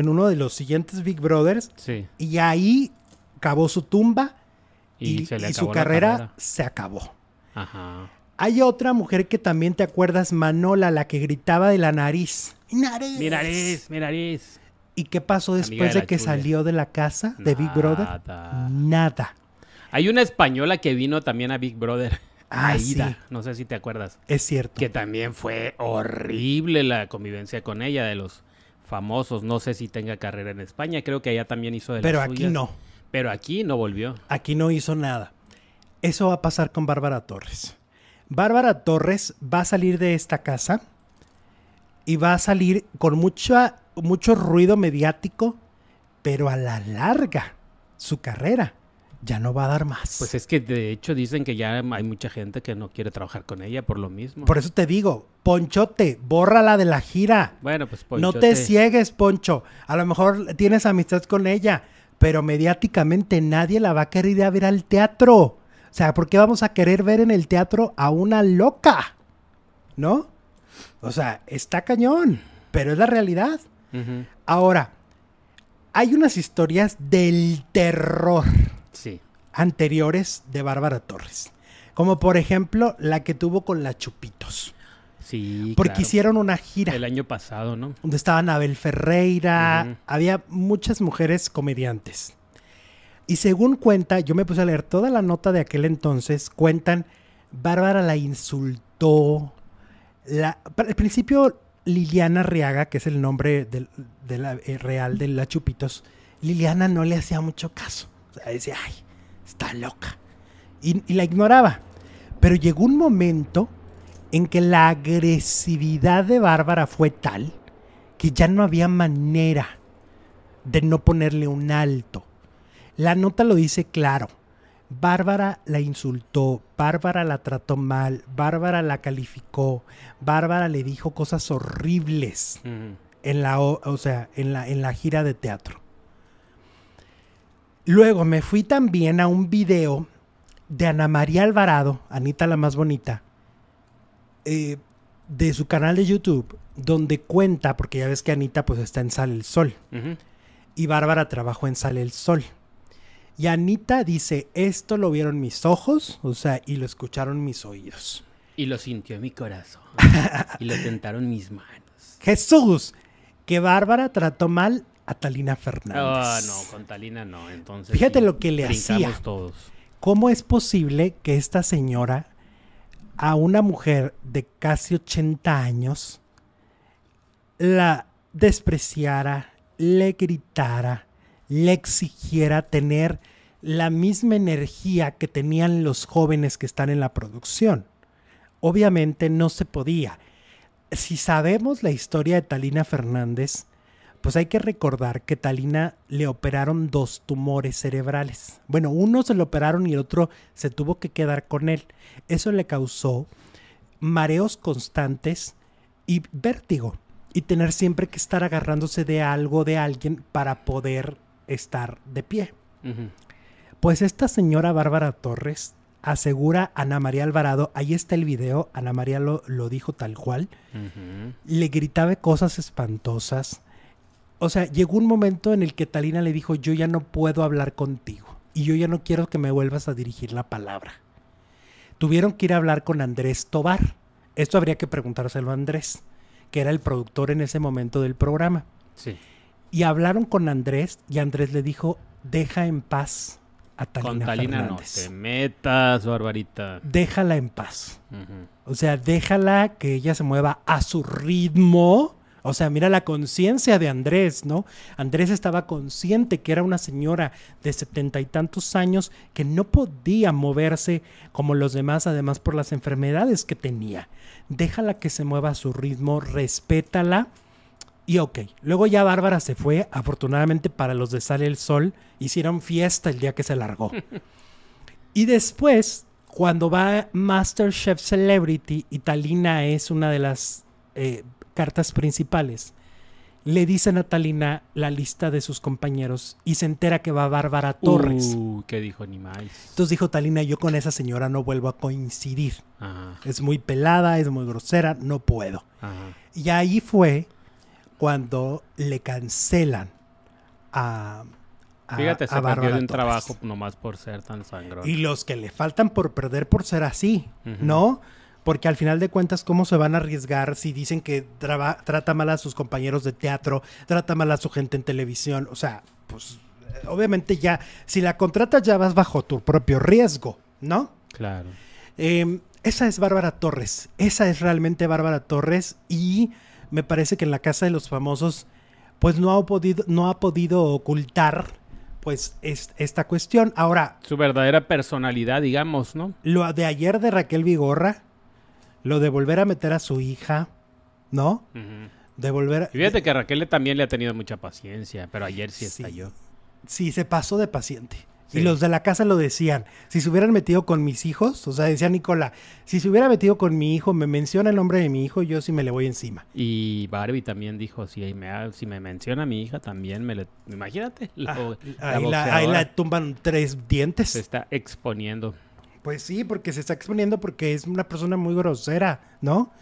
Speaker 1: en uno de los siguientes Big Brothers. Y ahí acabó su tumba y, su carrera, se acabó. Hay otra mujer que también te acuerdas, Manola, la que gritaba de la nariz.
Speaker 2: ¡Nariz! Mi nariz, mi nariz.
Speaker 1: ¿Y qué pasó después de, que salió de la casa de Big Brother? Nada.
Speaker 2: Hay una española que vino también a Big Brother. Ah, Aida, no sé si te acuerdas.
Speaker 1: Es cierto.
Speaker 2: Que también fue horrible la convivencia con ella de los famosos. No sé si tenga carrera en España, creo que allá también hizo de
Speaker 1: Pero aquí no.
Speaker 2: Pero aquí no volvió.
Speaker 1: Aquí no hizo nada. Eso va a pasar con Bárbara Torres. Bárbara Torres va a salir de esta casa y va a salir con mucha, mucho ruido mediático, pero a la larga su carrera ya no va a dar más.
Speaker 2: Pues es que de hecho dicen que ya hay mucha gente que no quiere trabajar con ella por lo mismo.
Speaker 1: Por eso te digo, Ponchote, bórrala de la gira.
Speaker 2: Bueno, pues
Speaker 1: Ponchote. No te ciegues, Poncho. A lo mejor tienes amistad con ella, pero mediáticamente nadie la va a querer ir a ver al teatro. O sea, ¿por qué vamos a querer ver en el teatro a una loca? ¿No? O sea, está cañón, pero es la realidad. Ahora, hay unas historias del terror
Speaker 2: sí.
Speaker 1: anteriores de Bárbara Torres. Como por ejemplo la que tuvo con la Chupitos.
Speaker 2: Sí.
Speaker 1: Porque hicieron una gira.
Speaker 2: El año pasado, ¿no?
Speaker 1: Donde estaban Abel Ferreira. Había muchas mujeres comediantes. Y según cuenta, yo me puse a leer toda la nota de aquel entonces. Cuentan, Bárbara la insultó. La, al principio, Liliana Riaga, que es el nombre de la, eh, real de la Chupitos, Liliana no le hacía mucho caso. O sea, decía, ay, está loca. Y, la ignoraba. Pero llegó un momento en que la agresividad de Bárbara fue tal que ya no había manera de no ponerle un alto. La nota lo dice claro. Bárbara la insultó, Bárbara la trató mal, Bárbara la calificó, Bárbara le dijo cosas horribles en la, o sea, en la, en la gira de teatro. Luego me fui también a un video de Ana María Alvarado, Anita la más bonita, eh, de su canal de YouTube, donde cuenta, porque ya ves que Anita pues está en Sale el Sol, y Bárbara trabajó en Sale el Sol. Y Anita dice, esto lo vieron mis ojos, o sea, y lo escucharon mis oídos.
Speaker 2: Y lo sintió mi corazón. y lo tentaron mis manos.
Speaker 1: Jesús, que Bárbara trató mal a Talina Fernández.
Speaker 2: Ah, no, con Talina no. Entonces.
Speaker 1: Fíjate lo que le hacía.
Speaker 2: todos.
Speaker 1: ¿Cómo es posible que esta señora, a una mujer de casi 80 años, la despreciara, le gritara, le exigiera tener la misma energía que tenían los jóvenes que están en la producción? Obviamente no se podía. Si sabemos la historia de Talina Fernández, pues hay que recordar que Talina le operaron dos tumores cerebrales. Bueno, uno se lo operaron y el otro se tuvo que quedar con él. Eso le causó mareos constantes y vértigo. Y tener siempre que estar agarrándose de algo, de alguien, para poder estar de pie. Pues esta señora Bárbara Torres asegura Ana María Alvarado, ahí está el video, Ana María lo, lo dijo tal cual, le gritaba cosas espantosas, o sea, llegó un momento en el que Talina le dijo, yo ya no puedo hablar contigo y yo ya no quiero que me vuelvas a dirigir la palabra. Tuvieron que ir a hablar con Andrés Tobar. Esto habría que preguntárselo a Andrés, que era el productor en ese momento del programa.
Speaker 2: Sí.
Speaker 1: Y hablaron con Andrés y Andrés le dijo, deja en paz a Talina Con Talina no
Speaker 2: te metas, Barbarita.
Speaker 1: Déjala en paz. O sea, déjala que ella se mueva a su ritmo o sea, mira la conciencia de Andrés, ¿no? Andrés estaba consciente que era una señora de setenta y tantos años que no podía moverse como los demás, además por las enfermedades que tenía. Déjala que se mueva a su ritmo, respétala. Y ok, luego ya Bárbara se fue, afortunadamente para los de Sale el Sol, hicieron fiesta el día que se largó. y después, cuando va Masterchef Celebrity, Italina es una de las eh, cartas principales, le dice a Natalina la lista de sus compañeros y se entera que va Bárbara Torres.
Speaker 2: Uh, ¿qué dijo ni más?
Speaker 1: Entonces dijo Talina, yo con esa señora no vuelvo a coincidir. Es muy pelada, es muy grosera, no puedo. Y ahí fue cuando le cancelan a...
Speaker 2: Fíjate, se perdió de un trabajo nomás por ser tan sangrón.
Speaker 1: Y los que le faltan por perder por ser así, ¿no? Porque al final de cuentas, ¿cómo se van a arriesgar si dicen que trata mal a sus compañeros de teatro, trata mal a su gente en televisión? O sea, pues obviamente ya, si la contratas ya vas bajo tu propio riesgo, ¿no?
Speaker 2: Claro.
Speaker 1: Em, esa es Bárbara Torres, esa es realmente Bárbara Torres y me parece que en la Casa de los Famosos, pues no ha podido, no ha podido ocultar pues es, esta cuestión. Ahora.
Speaker 2: Su verdadera personalidad, digamos, ¿no?
Speaker 1: Lo de ayer de Raquel Vigorra, lo de volver a meter a su hija, ¿no? De volver a...
Speaker 2: fíjate que Raquel también le ha tenido mucha paciencia, pero ayer sí, estalló.
Speaker 1: Sí, se pasó de paciente. Y los de la casa lo decían. Si se hubieran metido con mis hijos, o sea, decía Nicola, si se hubiera metido con mi hijo, me menciona el nombre de mi hijo, yo sí me le voy encima.
Speaker 2: Y Barbie también dijo, si me, si me menciona a mi hija, también me le... Imagínate.
Speaker 1: Ah, ahí, la, ahí, la, tumban tres dientes.
Speaker 2: Se está exponiendo.
Speaker 1: Pues sí, porque se está exponiendo porque es una persona muy grosera, ¿no?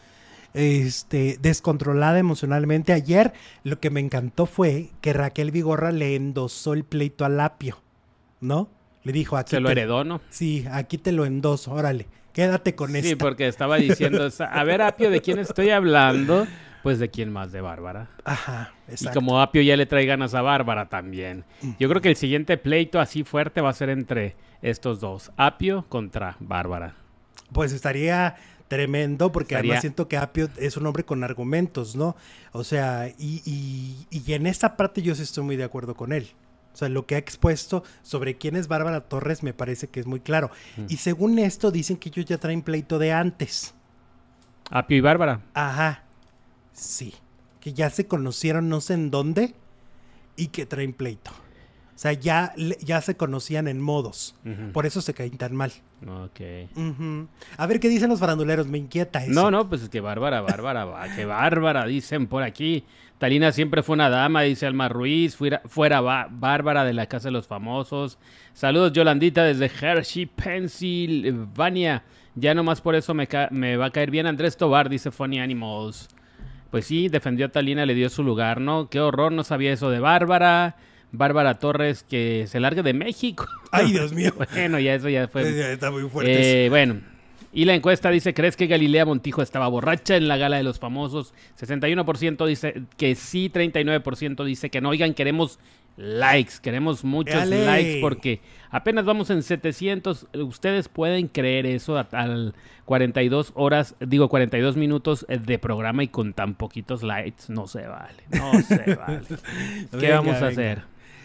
Speaker 1: Este, descontrolada emocionalmente. Ayer lo que me encantó fue que Raquel Vigorra le endosó el pleito a Lapio, ¿no? Le dijo, aquí
Speaker 2: Se lo heredó, ¿no?
Speaker 1: Sí, aquí te lo endoso, órale, quédate con eso. Sí,
Speaker 2: porque estaba diciendo, a ver, Apio, ¿de quién estoy hablando? Pues de quién más, de Bárbara.
Speaker 1: Ajá,
Speaker 2: exacto. Y como Apio ya le trae ganas a Bárbara también. Yo creo que el siguiente pleito así fuerte va a ser entre estos dos, Apio contra Bárbara.
Speaker 1: Pues estaría tremendo porque además siento que Apio es un hombre con argumentos, ¿no? O sea, y, y, en esta parte yo sí estoy muy de acuerdo con él. O sea, lo que ha expuesto sobre quién es Bárbara Torres me parece que es muy claro. Mm. Y según esto dicen que ellos ya traen pleito de antes.
Speaker 2: Apio y Bárbara.
Speaker 1: Ajá. Sí. Que ya se conocieron no sé en dónde y que traen pleito. O sea, ya, ya se conocían en modos. Por eso se caen tan mal.
Speaker 2: Ok.
Speaker 1: A ver qué dicen los faranduleros, me inquieta eso.
Speaker 2: No, no, pues es que bárbara, bárbara, qué bárbara, dicen por aquí. Talina siempre fue una dama, dice Alma Ruiz, fuera, fuera bárbara de la Casa de los Famosos. Saludos, Yolandita, desde Hershey, Pennsylvania. Ya nomás por eso me, me va a caer bien Andrés Tobar, dice Funny Animals. Pues sí, defendió a Talina, le dio su lugar, ¿no? Qué horror, no sabía eso de Bárbara. Bárbara Torres que se largue de México.
Speaker 1: Ay, Dios mío.
Speaker 2: bueno, ya eso ya fue.
Speaker 1: está muy fuerte.
Speaker 2: Eh, bueno, Y la encuesta dice, ¿crees que Galilea Montijo estaba borracha en la gala de los famosos? 61% dice que sí, 39% dice que no. Oigan, queremos likes, queremos muchos likes porque apenas vamos en 700. Ustedes pueden creer eso al 42 horas, digo 42 minutos de programa y con tan poquitos likes. No se vale, no se vale. ¿Qué vamos a hacer?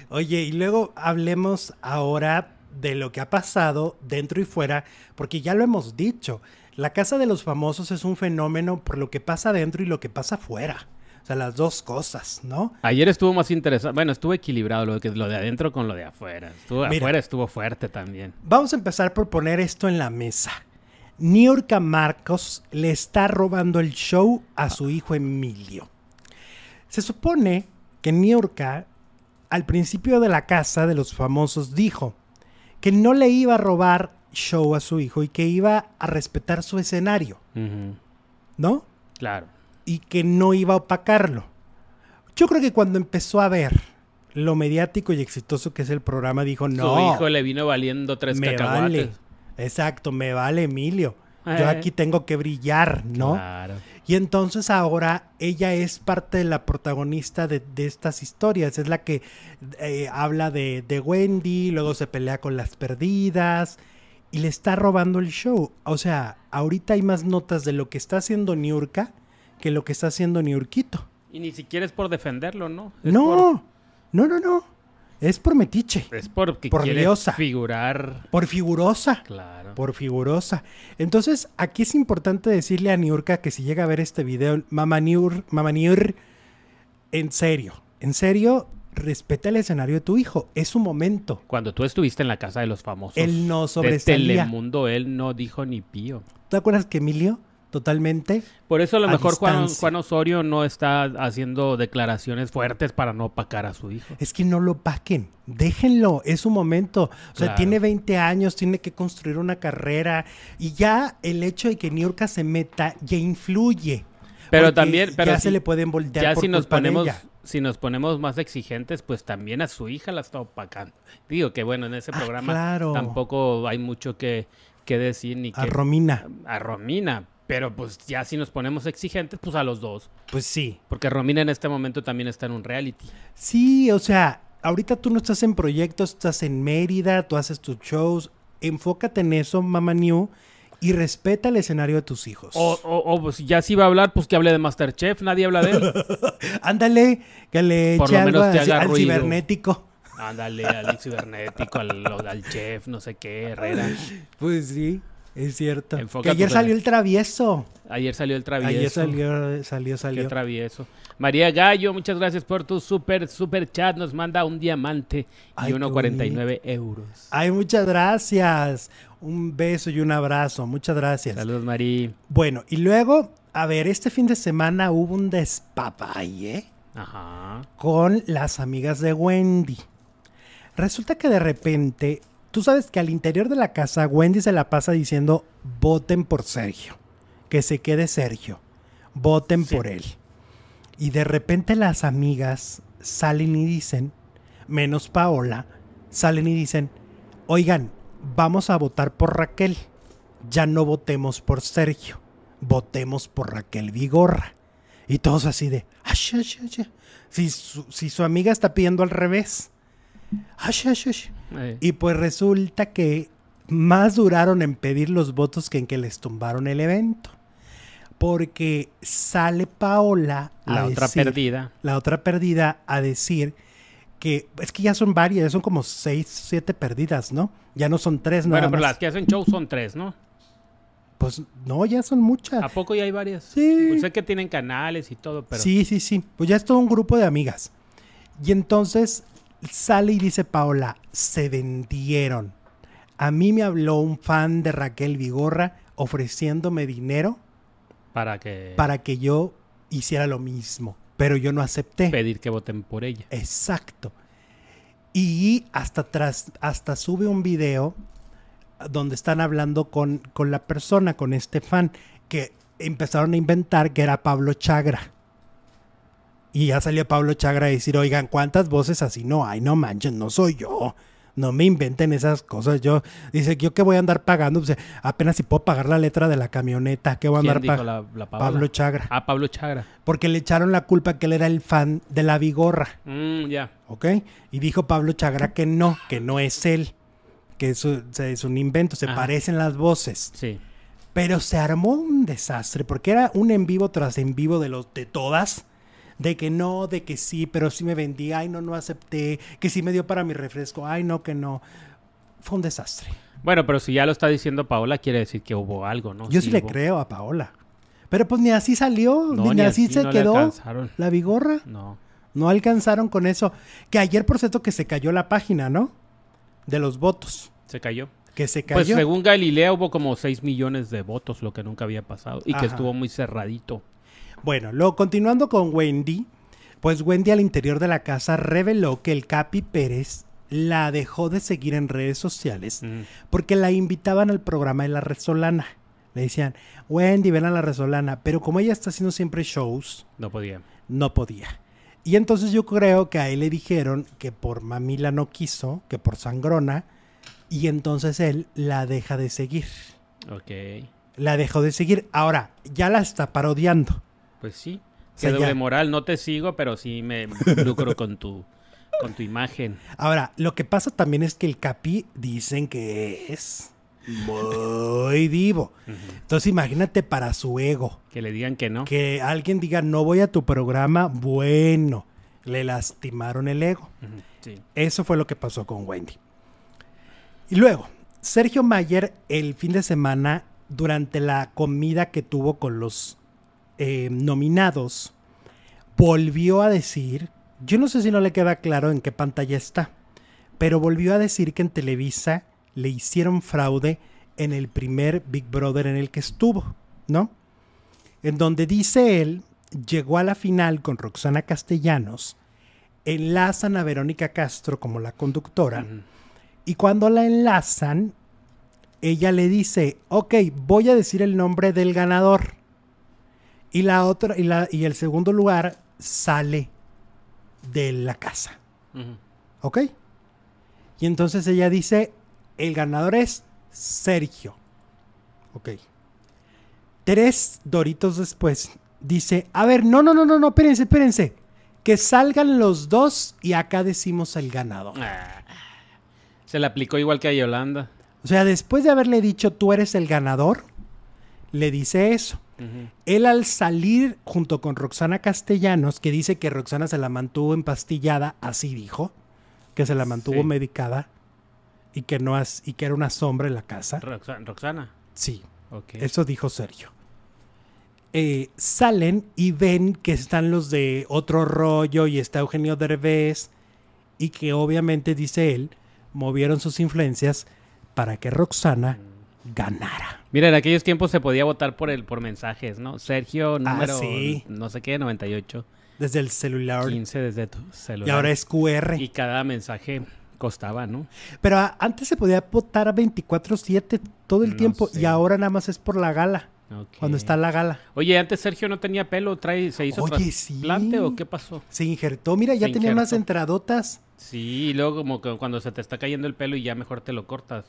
Speaker 1: Oye, y luego hablemos ahora de lo que ha pasado dentro y fuera, porque ya lo hemos dicho. La Casa de los Famosos es un fenómeno por lo que pasa dentro y lo que pasa fuera. O sea, las dos cosas, ¿no?
Speaker 2: Ayer estuvo más interesante. Bueno, estuvo equilibrado lo, que, lo de adentro con lo de afuera. Estuvo, afuera estuvo fuerte también.
Speaker 1: Vamos a empezar por poner esto en la mesa. Niurka Marcos le está robando el show a su hijo Emilio. Se supone que Niurka, al principio de la casa de los famosos, dijo que no le iba a robar show a su hijo y que iba a respetar su escenario. ¿No?
Speaker 2: Claro
Speaker 1: y que no iba a opacarlo. Yo creo que cuando empezó a ver lo mediático y exitoso que es el programa, dijo, no.
Speaker 2: Su hijo le vino valiendo tres
Speaker 1: me Vale. Exacto, me vale Emilio. Yo aquí eh. tengo que brillar, ¿no? Claro. Y entonces ahora ella es parte de la protagonista de, estas historias. Es la que eh, habla de, de, Wendy, luego se pelea con las perdidas y le está robando el show. O sea, ahorita hay más notas de lo que está haciendo Niurka que lo que está haciendo Niurquito.
Speaker 2: Y ni siquiera es por defenderlo, ¿no?
Speaker 1: no, no, no, no. Es por metiche.
Speaker 2: Es porque por quiere figurar.
Speaker 1: Por figurosa.
Speaker 2: Claro.
Speaker 1: Por figurosa. Entonces, aquí es importante decirle a Niurka que si llega a ver este video, Mama Niur, Mama Niur, en serio, en serio, respeta el escenario de tu hijo. Es su momento.
Speaker 2: Cuando tú estuviste en la casa de los famosos.
Speaker 1: Él no sobresalía.
Speaker 2: De Telemundo, él no dijo ni pío.
Speaker 1: ¿Te acuerdas que Emilio totalmente.
Speaker 2: Por eso a lo mejor Juan, Osorio no está haciendo declaraciones fuertes para no opacar a su hijo.
Speaker 1: Es que no lo paquen, déjenlo, es su momento. O sea, tiene 20 años, tiene que construir una carrera y ya el hecho de que Niurka se meta ya influye.
Speaker 2: Pero también, pero
Speaker 1: ya se le pueden voltear
Speaker 2: ya si nos ponemos si nos ponemos más exigentes, pues también a su hija la está opacando. Digo que bueno, en ese ah, programa tampoco hay mucho que, que decir ni que
Speaker 1: a Romina.
Speaker 2: A Romina, pero pues ya si nos ponemos exigentes, pues a los dos.
Speaker 1: Pues sí.
Speaker 2: Porque Romina en este momento también está en un reality.
Speaker 1: Sí, o sea, ahorita tú no estás en proyectos, estás en Mérida, tú haces tus shows. Enfócate en eso, Mama New, y respeta el escenario de tus hijos.
Speaker 2: O, o, pues ya si va a hablar, pues que hable de Masterchef, nadie habla de él.
Speaker 1: Ándale, que le eche algo al, cibernético.
Speaker 2: Ándale, al cibernético, al, al chef, no sé qué, Herrera.
Speaker 1: Pues sí. Es cierto. que ayer salió el travieso.
Speaker 2: Ayer salió el travieso.
Speaker 1: Ayer salió, salió, salió.
Speaker 2: Qué travieso. María Gallo, muchas gracias por tu super, super chat. Nos manda un diamante y 1.49 euros.
Speaker 1: Ay, muchas gracias. Un beso y un abrazo. Muchas gracias.
Speaker 2: Saludos, María.
Speaker 1: Bueno, y luego, a ver, este fin de semana hubo un despapalle Ajá. con las amigas de Wendy. Resulta que de repente Tú sabes que al interior de la casa Wendy se la pasa diciendo voten por Sergio, que se quede Sergio, voten por él. Y de repente las amigas salen y dicen, menos Paola, salen y dicen, oigan, vamos a votar por Raquel, ya no votemos por Sergio, votemos por Raquel Vigorra. Y todos así de, si si su amiga está pidiendo al revés. Y pues resulta que más duraron en pedir los votos que en que les tumbaron el evento. Porque sale Paola.
Speaker 2: La otra perdida.
Speaker 1: La otra perdida a decir que es que ya son varias, son como seis, siete perdidas, ¿no? Ya no son tres,
Speaker 2: Bueno, pero las que hacen show son tres, ¿no?
Speaker 1: Pues no, ya son muchas.
Speaker 2: ¿A poco ya hay varias?
Speaker 1: Sí.
Speaker 2: Pues sé que tienen canales y todo, pero.
Speaker 1: Sí, sí, sí. Pues ya es todo un grupo de amigas. Y entonces sale y dice Paola, se vendieron. A mí me habló un fan de Raquel Vigorra ofreciéndome dinero
Speaker 2: para que
Speaker 1: para que yo hiciera lo mismo, pero yo no acepté.
Speaker 2: Pedir que voten por ella.
Speaker 1: Exacto. Y hasta tras, hasta sube un video donde están hablando con, con la persona, con este fan, que empezaron a inventar que era Pablo Chagra. Y ya salió Pablo Chagra a decir, oigan, ¿cuántas voces así no hay? No manchen, no soy yo. No me inventen esas cosas. Yo, dice, ¿yo qué voy a andar pagando? Pues, apenas si puedo pagar la letra de la camioneta. ¿Qué voy a andar pagando? Pablo Chagra.
Speaker 2: Ah, Pablo Chagra.
Speaker 1: Porque le echaron la culpa que él era el fan de la Vigorra.
Speaker 2: Mm, ya.
Speaker 1: ¿Ok? Y dijo Pablo Chagra que no, que no es él. Que es, es un invento, se parecen las voces.
Speaker 2: Sí.
Speaker 1: Pero se armó un desastre porque era un en vivo tras en vivo de los de todas de que no, de que sí, pero sí me vendí, ay no, no acepté, que sí me dio para mi refresco, ay no, que no. Fue un desastre.
Speaker 2: Bueno, pero si ya lo está diciendo Paola, quiere decir que hubo algo, ¿no?
Speaker 1: Yo sí, le creo a Paola. Pero pues ni así salió, ni, así, se quedó la vigorra.
Speaker 2: No.
Speaker 1: No alcanzaron con eso. Que ayer, por cierto, que se cayó la página, ¿no? De los votos.
Speaker 2: Se cayó.
Speaker 1: Que se
Speaker 2: pues, cayó. Pues según Galilea hubo como 6 millones de votos, lo que nunca había pasado. Y que estuvo muy cerradito.
Speaker 1: Bueno, luego continuando con Wendy, pues Wendy al interior de la casa reveló que el Capi Pérez la dejó de seguir en redes sociales porque la invitaban al programa de La Resolana. Le decían, Wendy, ven a La Resolana. Pero como ella está haciendo siempre shows...
Speaker 2: No podía.
Speaker 1: No podía. Y entonces yo creo que a él le dijeron que por mamila no quiso, que por sangrona, y entonces él la deja de seguir.
Speaker 2: Ok.
Speaker 1: La dejó de seguir. Ahora, ya la está parodiando.
Speaker 2: Pues sí. Qué doble moral, no te sigo, pero sí me lucro con tu, con tu imagen.
Speaker 1: Ahora, lo que pasa también es que el Capi dicen que es muy vivo. Entonces imagínate para su ego.
Speaker 2: Que le digan que no.
Speaker 1: Que alguien diga no voy a tu programa, bueno, le lastimaron el ego. Eso fue lo que pasó con Wendy. Y luego, Sergio Mayer el fin de semana, durante la comida que tuvo con los eh, nominados, volvió a decir, yo no sé si no le queda claro en qué pantalla está, pero volvió a decir que en Televisa le hicieron fraude en el primer Big Brother en el que estuvo, ¿no? En donde dice él, llegó a la final con Roxana Castellanos, enlazan a Verónica Castro como la conductora, y cuando la enlazan, ella le dice, ok, voy a decir el nombre del ganador. Y la otra, y, la, y el segundo lugar sale de la casa. ¿Ok? Y entonces ella dice, el ganador es Sergio. Ok. Tres doritos después dice, a ver, no, no, no, no, no, espérense, espérense. Que salgan los dos y acá decimos el ganador. Ah,
Speaker 2: se le aplicó igual que a Yolanda.
Speaker 1: O sea, después de haberle dicho tú eres el ganador, le dice eso. Él al salir junto con Roxana Castellanos, que dice que Roxana se la mantuvo empastillada, así dijo, que se la mantuvo medicada y que no y que era una sombra en la casa.
Speaker 2: Roxana.
Speaker 1: Sí. Eso dijo Sergio. Eh, salen y ven que están los de otro rollo y está Eugenio Derbez y que obviamente dice él movieron sus influencias para que Roxana mm ganara.
Speaker 2: Mira, en aquellos tiempos se podía votar por el por mensajes, ¿no? Sergio ah, número no sé qué, 98.
Speaker 1: Desde el celular.
Speaker 2: 15 desde tu celular.
Speaker 1: Y ahora es QR.
Speaker 2: Y cada mensaje costaba, ¿no?
Speaker 1: Pero antes se podía votar a 24/7 todo el tiempo y ahora nada más es por la gala. Cuando está la gala.
Speaker 2: Oye, antes Sergio no tenía pelo, trae, se hizo Oye, trasplante o qué pasó?
Speaker 1: Se injertó, mira, ya tenía unas entradotas.
Speaker 2: Sí, y luego como que cuando se te está cayendo el pelo y ya mejor te lo cortas.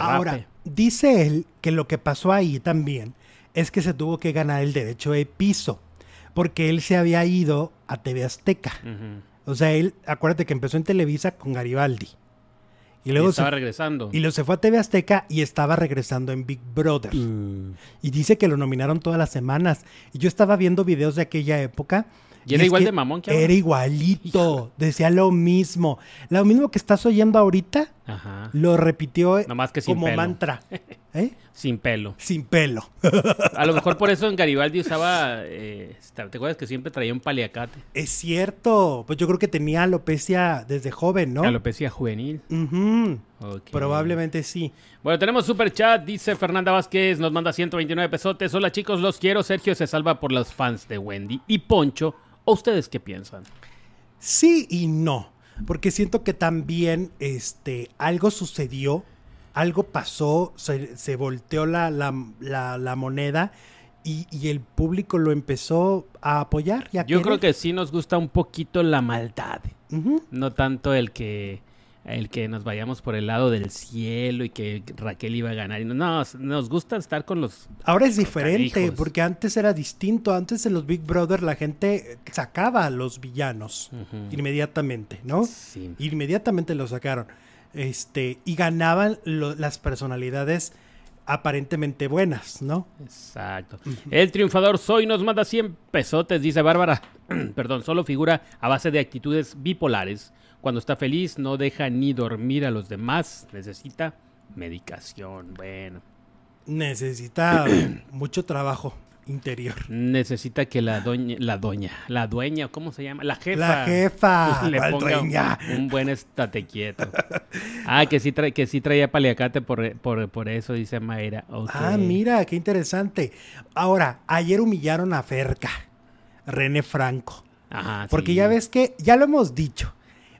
Speaker 1: Ahora, dice él que lo que pasó ahí también es que se tuvo que ganar el derecho de piso, porque él se había ido a TV Azteca. O sea, él, acuérdate que empezó en Televisa con Garibaldi.
Speaker 2: Y luego estaba regresando.
Speaker 1: Y luego se fue a TV Azteca y estaba regresando en Big Brother. Mm. Y dice que lo nominaron todas las semanas. Y yo estaba viendo videos de aquella época
Speaker 2: y era igual de mamón que
Speaker 1: ahora. Era igualito. Decía lo mismo. Lo mismo que estás oyendo ahorita, lo repitió como mantra.
Speaker 2: ¿Eh? Sin pelo.
Speaker 1: Sin pelo.
Speaker 2: A lo mejor por eso en Garibaldi usaba. Eh, ¿Te acuerdas que siempre traía un paliacate?
Speaker 1: Es cierto. Pues yo creo que tenía alopecia desde joven, ¿no?
Speaker 2: Alopecia juvenil.
Speaker 1: Probablemente sí.
Speaker 2: Bueno, tenemos super chat. Dice Fernanda Vázquez, nos manda 129 pesotes. Hola chicos, los quiero. Sergio se salva por los fans de Wendy. Y Poncho ¿O ustedes qué piensan?
Speaker 1: Sí y no, porque siento que también este, algo sucedió, algo pasó, se, volteó la, la, moneda y, el público lo empezó a apoyar.
Speaker 2: Yo creo que sí nos gusta un poquito la maldad, no tanto el que el que nos vayamos por el lado del cielo y que Raquel iba a ganar. No, nos gusta estar con los.
Speaker 1: Ahora es diferente, porque antes era distinto. Antes en los Big Brother la gente sacaba a los villanos inmediatamente, ¿no? Sí. Inmediatamente los sacaron. Este, y ganaban las personalidades aparentemente buenas, ¿no?
Speaker 2: Exacto. El triunfador Soy nos manda 100 pesotes, dice Bárbara. Perdón, solo figura a base de actitudes bipolares cuando está feliz no deja ni dormir a los demás. Necesita medicación. Bueno.
Speaker 1: Necesita mucho trabato interior.
Speaker 2: Necesita que la doña, la doña, la dueña, ¿cómo se llama? La jefa.
Speaker 1: La jefa. Le ponga
Speaker 2: Un, buen estate quieto. ah, que sí, que sí traía paliacate por, por, eso, dice Mayra.
Speaker 1: Ah, mira, qué interesante. Ahora, ayer humillaron a Ferca, René Franco. Ajá, Porque ya ves que, ya lo hemos dicho,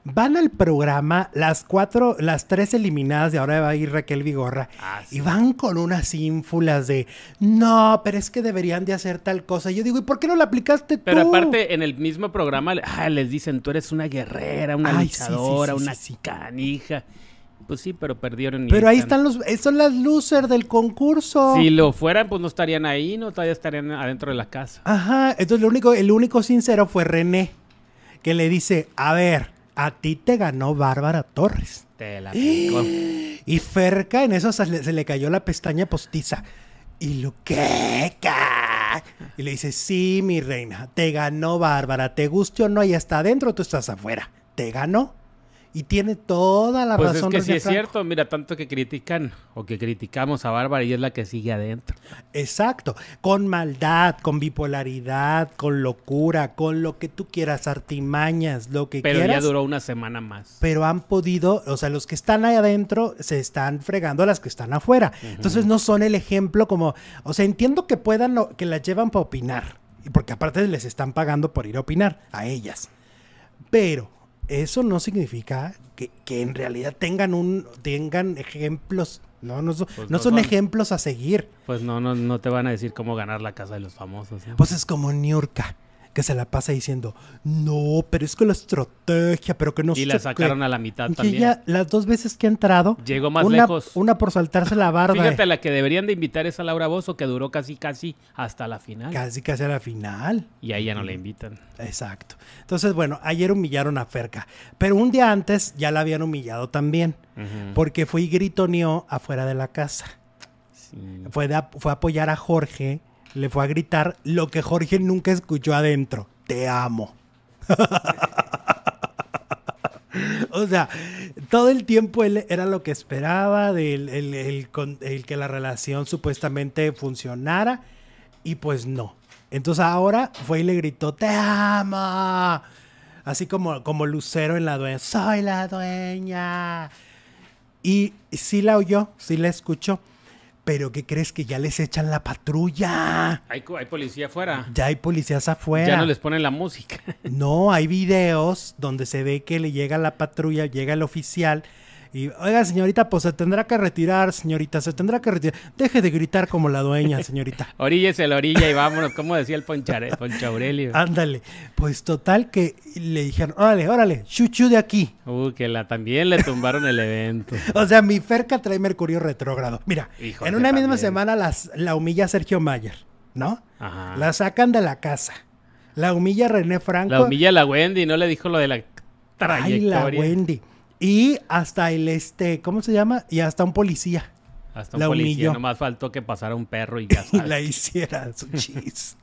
Speaker 1: van al programa las cuatro, las tres eliminadas de ahora va a ir Raquel Vigorra ah, y van con unas ínfulas de no, pero es que deberían de hacer tal cosa. yo digo, ¿y por qué no la aplicaste tú?
Speaker 2: Pero aparte, en el mismo programa ah, les dicen, tú eres una guerrera, una luchadora, una canija. Pues sí, pero perdieron.
Speaker 1: Pero ahí están los, son las losers del concurso.
Speaker 2: Si lo fueran, pues no estarían ahí, no todavía estarían adentro de la casa.
Speaker 1: Ajá, entonces lo único, el único sincero fue René, que le dice, a ver, a ti te ganó Bárbara Torres.
Speaker 2: Te la
Speaker 1: Y Ferca en eso se le, cayó la pestaña postiza. Y lo que Y le dice, sí, mi reina, te ganó Bárbara, te guste o no, ella está adentro, tú estás afuera. Te ganó. Y tiene toda la
Speaker 2: pues
Speaker 1: razón.
Speaker 2: Pues es que sí es cierto, mira, tanto que critican o que criticamos a Bárbara y es la que sigue adentro.
Speaker 1: Exacto, con maldad, con bipolaridad, con locura, con lo que tú quieras, artimañas, lo que quieras. Pero
Speaker 2: ya duró una semana más.
Speaker 1: Pero han podido, o sea, los que están ahí adentro se están fregando a las que están afuera. Entonces no son el ejemplo como, o sea, entiendo que puedan, que las llevan para opinar, porque aparte les están pagando por ir a opinar a ellas. Pero eso no significa que, en realidad tengan un tengan ejemplos no, no, pues no, son, ejemplos a seguir.
Speaker 2: Pues no, no, no te van a decir cómo ganar la casa de los famosos.
Speaker 1: Pues es como Niurka que se la pasa diciendo, no, pero es que la estrategia, pero que no
Speaker 2: Y la sacaron a la mitad también. Ella,
Speaker 1: las dos veces que ha entrado,
Speaker 2: llegó más lejos.
Speaker 1: Una por saltarse la barba.
Speaker 2: Fíjate, la que deberían de invitar es a Laura Bozo, que duró casi, casi hasta la final.
Speaker 1: Casi, casi a la final.
Speaker 2: Y ahí ya no la invitan.
Speaker 1: Exacto. Entonces, bueno, ayer humillaron a Ferca, pero un día antes ya la habían humillado también, porque fue y gritoneó afuera de la casa. Fue, fue a apoyar a Jorge le fue a gritar lo que Jorge nunca escuchó adentro. Te amo. o sea, todo el tiempo él era lo que esperaba, del el, que la relación supuestamente funcionara, y pues no. Entonces ahora fue y le gritó, te amo. Así como, como Lucero en la dueña, soy la dueña. Y sí la oyó, sí la escuchó. Pero ¿qué crees que ya les echan la patrulla?
Speaker 2: Hay, hay policía afuera.
Speaker 1: Ya hay policías afuera.
Speaker 2: Ya no les ponen la música.
Speaker 1: No, hay videos donde se ve que le llega la patrulla, llega el oficial y, oiga, señorita, pues se tendrá que retirar, señorita, se tendrá que retirar. Deje de gritar como la dueña, señorita.
Speaker 2: Oríllese la orilla y vámonos, como decía el Ponchare, Aurelio.
Speaker 1: Ándale. Pues total que le dijeron, órale, órale, chuchu de aquí.
Speaker 2: Uh, que la también le tumbaron el evento.
Speaker 1: o sea, mi Ferca trae Mercurio retrógrado. Mira, en una misma semana las, la humilla Sergio Mayer, ¿no? Ajá. La sacan de la casa. La humilla René Franco.
Speaker 2: La humilla la Wendy, no le dijo lo de la trayectoria.
Speaker 1: Ay, la Wendy. Y hasta el este, ¿cómo se llama? Y hasta un policía.
Speaker 2: Hasta un la policía, humilló. nomás faltó que pasara un perro y ya
Speaker 1: y la hiciera su chis.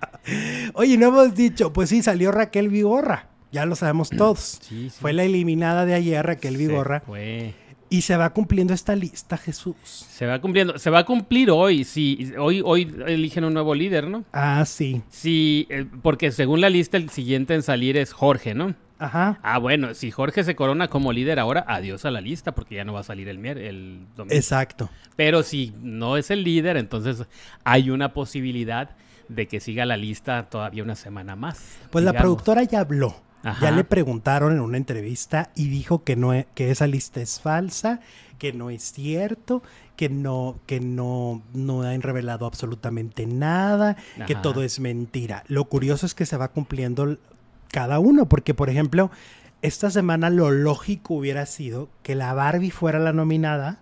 Speaker 1: Oye, no hemos dicho, pues sí, salió Raquel Vigorra. Ya lo sabemos todos. Fue la eliminada de ayer, Raquel Vigorra. fue. Y se va cumpliendo esta lista, Jesús.
Speaker 2: Se va cumpliendo, se va a cumplir hoy, sí. Hoy, hoy eligen un nuevo líder, ¿no?
Speaker 1: Ah, sí.
Speaker 2: Sí, eh, porque según la lista, el siguiente en salir es Jorge, ¿no?
Speaker 1: Ajá.
Speaker 2: Ah, bueno, si Jorge se corona como líder ahora, adiós a la lista, porque ya no va a salir el, el domingo.
Speaker 1: Exacto.
Speaker 2: Pero si no es el líder, entonces hay una posibilidad de que siga la lista todavía una semana más.
Speaker 1: Pues la productora ya habló. Ya le preguntaron en una entrevista y dijo que no e, que esa lista es falsa, que no es cierto, que no que no no han revelado absolutamente nada, que todo es mentira. Lo curioso es que se va cumpliendo cada uno, porque por ejemplo, esta semana lo lógico hubiera sido que la Barbie fuera la nominada.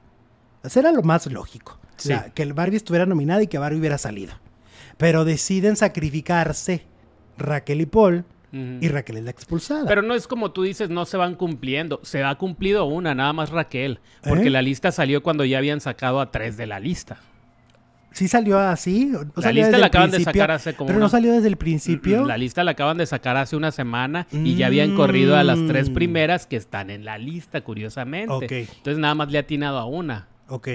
Speaker 1: Eso era lo más lógico. O sea, que el Barbie estuviera nominada y que Barbie hubiera salido. Pero deciden sacrificarse Raquel y Paul. Y Raquel es la expulsada.
Speaker 2: Pero no es como tú dices, no se van cumpliendo. Se ha cumplido una, nada más Raquel. Porque ¿Eh? la lista salió cuando ya habían sacado a tres de la lista.
Speaker 1: ¿Sí salió así?
Speaker 2: la lista la acaban de sacar hace como.
Speaker 1: Pero no salió desde el principio.
Speaker 2: La lista la acaban de sacar hace una semana y ya habían corrido a las tres mm. primeras que están en la lista, curiosamente. Entonces nada más le ha atinado a una.
Speaker 1: Ok.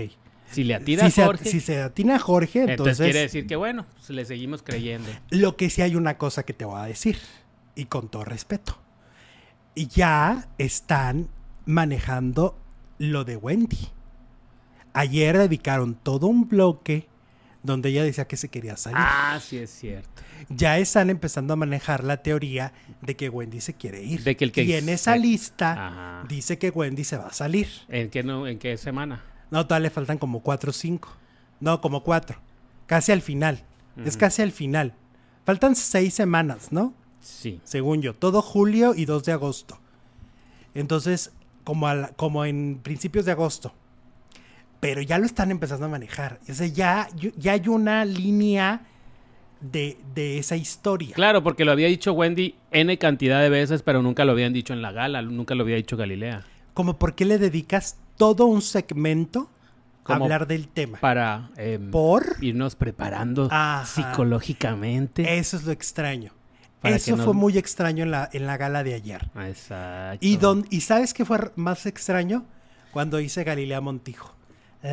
Speaker 2: Si le atina a Jorge.
Speaker 1: si se atina a Jorge, entonces, entonces.
Speaker 2: quiere decir que bueno, pues le seguimos creyendo.
Speaker 1: Lo que sí hay una cosa que te voy a decir, y con todo respeto. Ya están manejando lo de Wendy. Ayer dedicaron todo un bloque donde ella decía que se quería salir.
Speaker 2: Ah, sí es cierto.
Speaker 1: Ya están empezando a manejar la teoría de que Wendy se quiere ir.
Speaker 2: De que el que
Speaker 1: y en esa lista dice que Wendy se va a salir.
Speaker 2: ¿En qué, no, ¿En qué semana?
Speaker 1: No, todavía le faltan como cuatro o cinco. No, como cuatro. Casi al final. Es casi al final. Faltan seis semanas, ¿no?
Speaker 2: Sí.
Speaker 1: Según yo. Todo julio y 2 de agosto. Entonces, como, como en principios de agosto pero ya lo están empezando a manejar. O sea, ya, ya hay una línea de, esa historia.
Speaker 2: Claro, porque lo había dicho Wendy N cantidad de veces, pero nunca lo habían dicho en la gala, nunca lo había dicho Galilea.
Speaker 1: Como por qué le dedicas todo un segmento a hablar del tema.
Speaker 2: Para em,
Speaker 1: por
Speaker 2: irnos preparando psicológicamente.
Speaker 1: Eso es lo extraño. Eso fue muy extraño en la, en la gala de ayer.
Speaker 2: Exacto.
Speaker 1: Y, don, ¿Y sabes qué fue más extraño? Cuando hice Galilea Montijo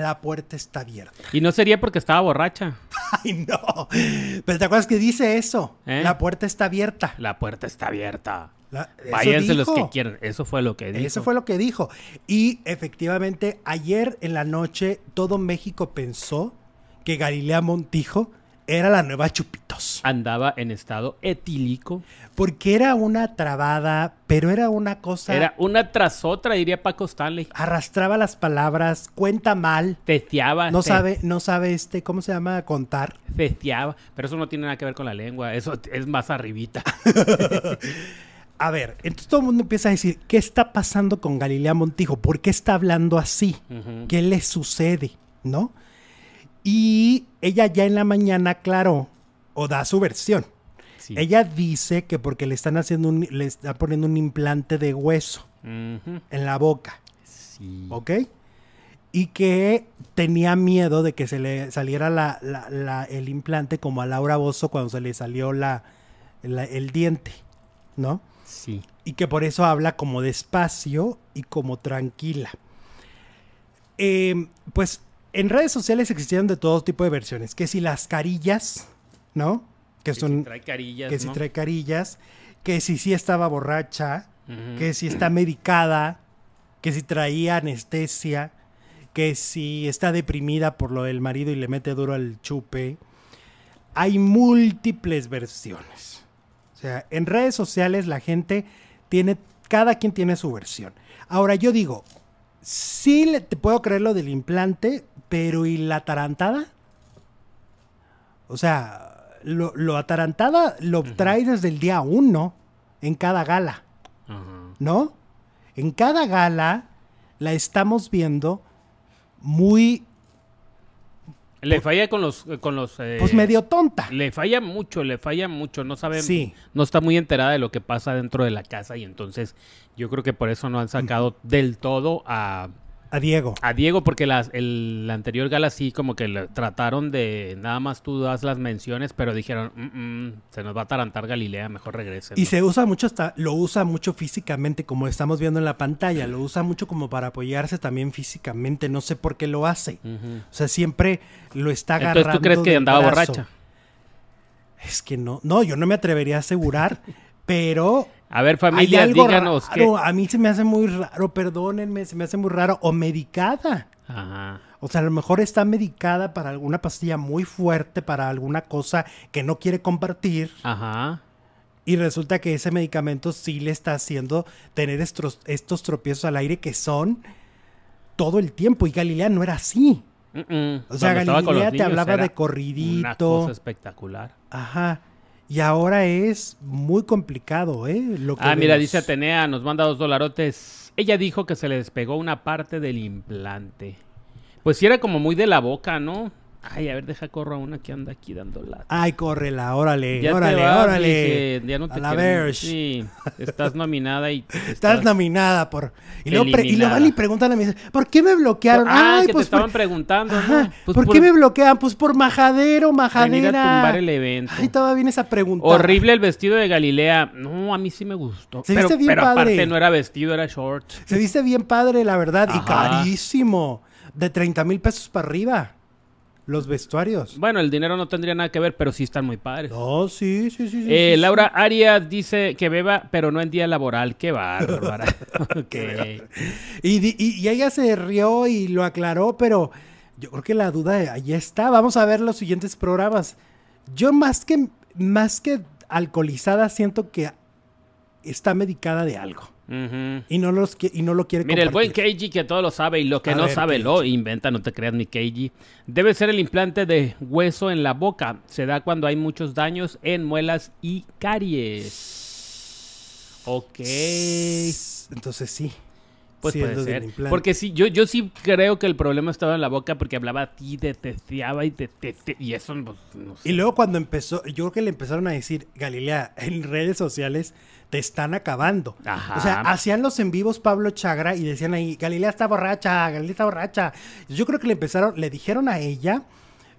Speaker 1: la puerta está abierta.
Speaker 2: Y no sería porque estaba borracha.
Speaker 1: Ay, no. Pero ¿te acuerdas que dice eso? ¿Eh? La puerta está abierta.
Speaker 2: La puerta está abierta. Váyanse los que quieran. Eso fue lo que dijo.
Speaker 1: Eso fue lo que dijo. Y efectivamente, ayer en la noche, todo México pensó que Galilea Montijo era la nueva Chupitos.
Speaker 2: Andaba en estado etílico.
Speaker 1: Porque era una trabada, pero era una cosa.
Speaker 2: Era una tras otra, diría Paco Stanley.
Speaker 1: Arrastraba las palabras, cuenta mal.
Speaker 2: Festeaba.
Speaker 1: No sabe, no sabe este, ¿cómo se llama? Contar.
Speaker 2: Festeaba. Pero eso no tiene nada que ver con la lengua. Eso es más arribita.
Speaker 1: a ver, entonces todo el mundo empieza a decir, ¿qué está pasando con Galilea Montijo? ¿Por qué está hablando así? ¿Qué le sucede? ¿No? Y ella ya en la mañana aclaró o da su versión. Ella dice que porque le están haciendo un, le está poniendo un implante de hueso en la boca.
Speaker 2: Sí.
Speaker 1: ¿Ok? Y que tenía miedo de que se le saliera la, el implante como a Laura Bozo cuando se le salió la, el diente, ¿no?
Speaker 2: Sí.
Speaker 1: Y que por eso habla como despacio y como tranquila. Eh, pues en redes sociales existieron de todo tipo de versiones. Que si las carillas, ¿no?
Speaker 2: Que, son. Si trae carillas.
Speaker 1: Que si trae carillas. Que si sí estaba borracha. Que si está medicada. Que si traía anestesia. Que si está deprimida por lo del marido y le mete duro al chupe. Hay múltiples versiones. O sea, en redes sociales la gente tiene. Cada quien tiene su versión. Ahora yo digo, sí te puedo creer lo del implante, pero ¿y la atarantada? O sea, lo, atarantada lo trae desde el día uno en cada gala. ¿No? En cada gala la estamos viendo muy
Speaker 2: le falla con los, con los. Eh,
Speaker 1: pues medio tonta.
Speaker 2: Le falla mucho, le falla mucho. No sabe. Sí. No está muy enterada de lo que pasa dentro de la casa y entonces yo creo que por eso no han sacado del todo a
Speaker 1: a Diego.
Speaker 2: A Diego, porque la, el anterior gala sí como que le trataron de nada más tú das las menciones, pero dijeron, mm, mm, se nos va a atarantar Galilea, mejor regrese.
Speaker 1: Y se usa mucho, hasta, lo usa mucho físicamente, como estamos viendo en la pantalla, lo usa mucho como para apoyarse también físicamente, no sé por qué lo hace. O sea, siempre lo está agarrando.
Speaker 2: Entonces, ¿tú crees que andaba borracha?
Speaker 1: Es que no, no, yo no me atrevería a asegurar, pero
Speaker 2: a ver, familia, díganos
Speaker 1: A mí se me hace muy raro, perdónenme, se me hace muy raro. O medicada.
Speaker 2: Ajá.
Speaker 1: O sea, a lo mejor está medicada para alguna pastilla muy fuerte, para alguna cosa que no quiere compartir.
Speaker 2: Ajá.
Speaker 1: Y resulta que ese medicamento sí le está haciendo tener estos, estos tropiezos al aire que son todo el tiempo. Y Galilea no era así. O sea, Galilea te hablaba de corridito. Una
Speaker 2: cosa espectacular.
Speaker 1: Ajá. Y ahora es muy complicado, ¿eh?
Speaker 2: Lo que ah, mira, dice Atenea, nos manda dos dolarotes. Ella dijo que se le despegó una parte del implante. Pues sí era como muy de la boca, ¿no? Ay, a ver, deja corro a una que anda aquí dando la.
Speaker 1: Ay, córrela, órale, órale, órale.
Speaker 2: ya no te a la Sí, estás nominada y.
Speaker 1: Estás, nominada por. Y luego, y van y preguntan a mí, ¿por qué me bloquearon?
Speaker 2: ah, Ay, que pues te estaban preguntando, ¿no?
Speaker 1: Pues ¿Por, qué me bloquean? Pues por majadero, majadera. Venir
Speaker 2: a tumbar el evento.
Speaker 1: Ay, todavía viene esa pregunta.
Speaker 2: Horrible el vestido de Galilea. No, a mí sí me gustó. Se pero, viste bien pero aparte no era vestido, era short.
Speaker 1: Se viste bien padre, la verdad, y carísimo. De 30 mil pesos para arriba. Los vestuarios.
Speaker 2: Bueno, el dinero no tendría nada que ver, pero sí están muy padres.
Speaker 1: Oh, sí, sí, sí.
Speaker 2: Eh, Laura Arias dice que beba, pero no en día laboral. Qué bárbara.
Speaker 1: y, y, ella se rió y lo aclaró, pero yo creo que la duda ahí está. Vamos a ver los siguientes programas. Yo más que, más que alcoholizada siento que está medicada de algo y, no los, y no lo quiere
Speaker 2: Mira, el buen Keiji que todo lo sabe y lo que no sabe lo inventa, no te creas mi Keiji. Debe ser el implante de hueso en la boca. Se da cuando hay muchos daños en muelas y caries. Ok.
Speaker 1: Entonces sí.
Speaker 2: Pues puede ser. Porque sí, yo, yo sí creo que el problema estaba en la boca porque hablaba a ti, te testeaba y te, y eso pues, no
Speaker 1: sé. Y luego cuando empezó, yo creo que le empezaron a decir, Galilea, en redes sociales te están acabando. O sea, hacían los en vivos Pablo Chagra y decían ahí, Galilea está borracha, Galilea está borracha. Yo creo que le empezaron, le dijeron a ella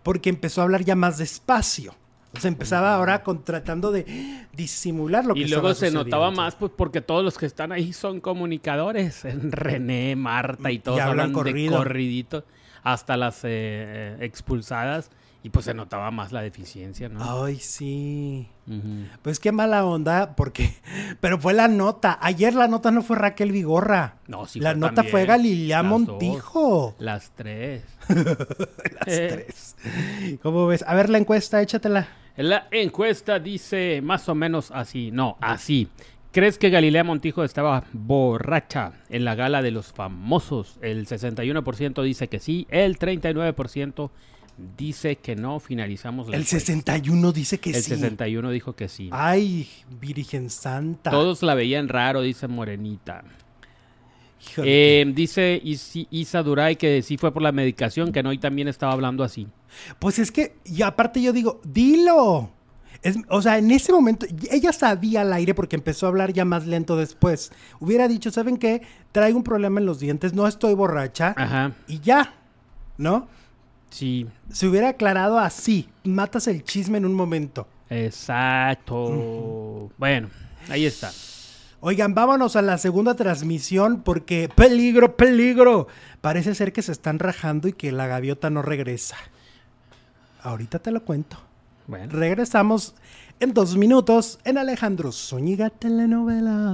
Speaker 1: porque empezó a hablar ya más despacio. Se empezaba ahora con, tratando de disimular lo que
Speaker 2: Y luego se notaba más pues porque todos los que están ahí son comunicadores. René, Marta y todos hablan, de corridito. Hasta las eh, eh, expulsadas. Y pues se notaba más la deficiencia, ¿no?
Speaker 1: Ay, sí. Pues qué mala onda, porque. Pero fue la nota. Ayer la nota no fue Raquel Vigorra. No, sí. La nota fue Galilea Montijo.
Speaker 2: Las tres.
Speaker 1: Las tres. ¿Cómo ves? A ver la encuesta, échatela.
Speaker 2: La encuesta dice más o menos así. No, así. ¿Crees que Galilea Montijo estaba borracha en la gala de los famosos? El 61% dice que sí, el 39% dice que no, finalizamos
Speaker 1: la El 61 dice que sí.
Speaker 2: El 61 dijo que sí.
Speaker 1: Ay, Virgen Santa.
Speaker 2: Todos la veían raro, dice Morenita. Eh, dice Isa Duray que sí fue por la medicación, que no, y también estaba hablando así.
Speaker 1: Pues es que, y aparte yo digo, dilo. o sea, en ese momento, ella sabía al aire porque empezó a hablar ya más lento después. Hubiera dicho, ¿saben qué? Traigo un problema en los dientes, no estoy borracha. Ajá. Y ya, ¿no?
Speaker 2: Sí.
Speaker 1: Se hubiera aclarado así, matas el chisme en un momento.
Speaker 2: Exacto. Bueno, ahí está.
Speaker 1: Oigan, vámonos a la segunda transmisión porque peligro, peligro. Parece ser que se están rajando y que la gaviota no regresa. Ahorita te lo cuento. Bueno. Regresamos en dos minutos en Alejandro Zúñiga Telenovela.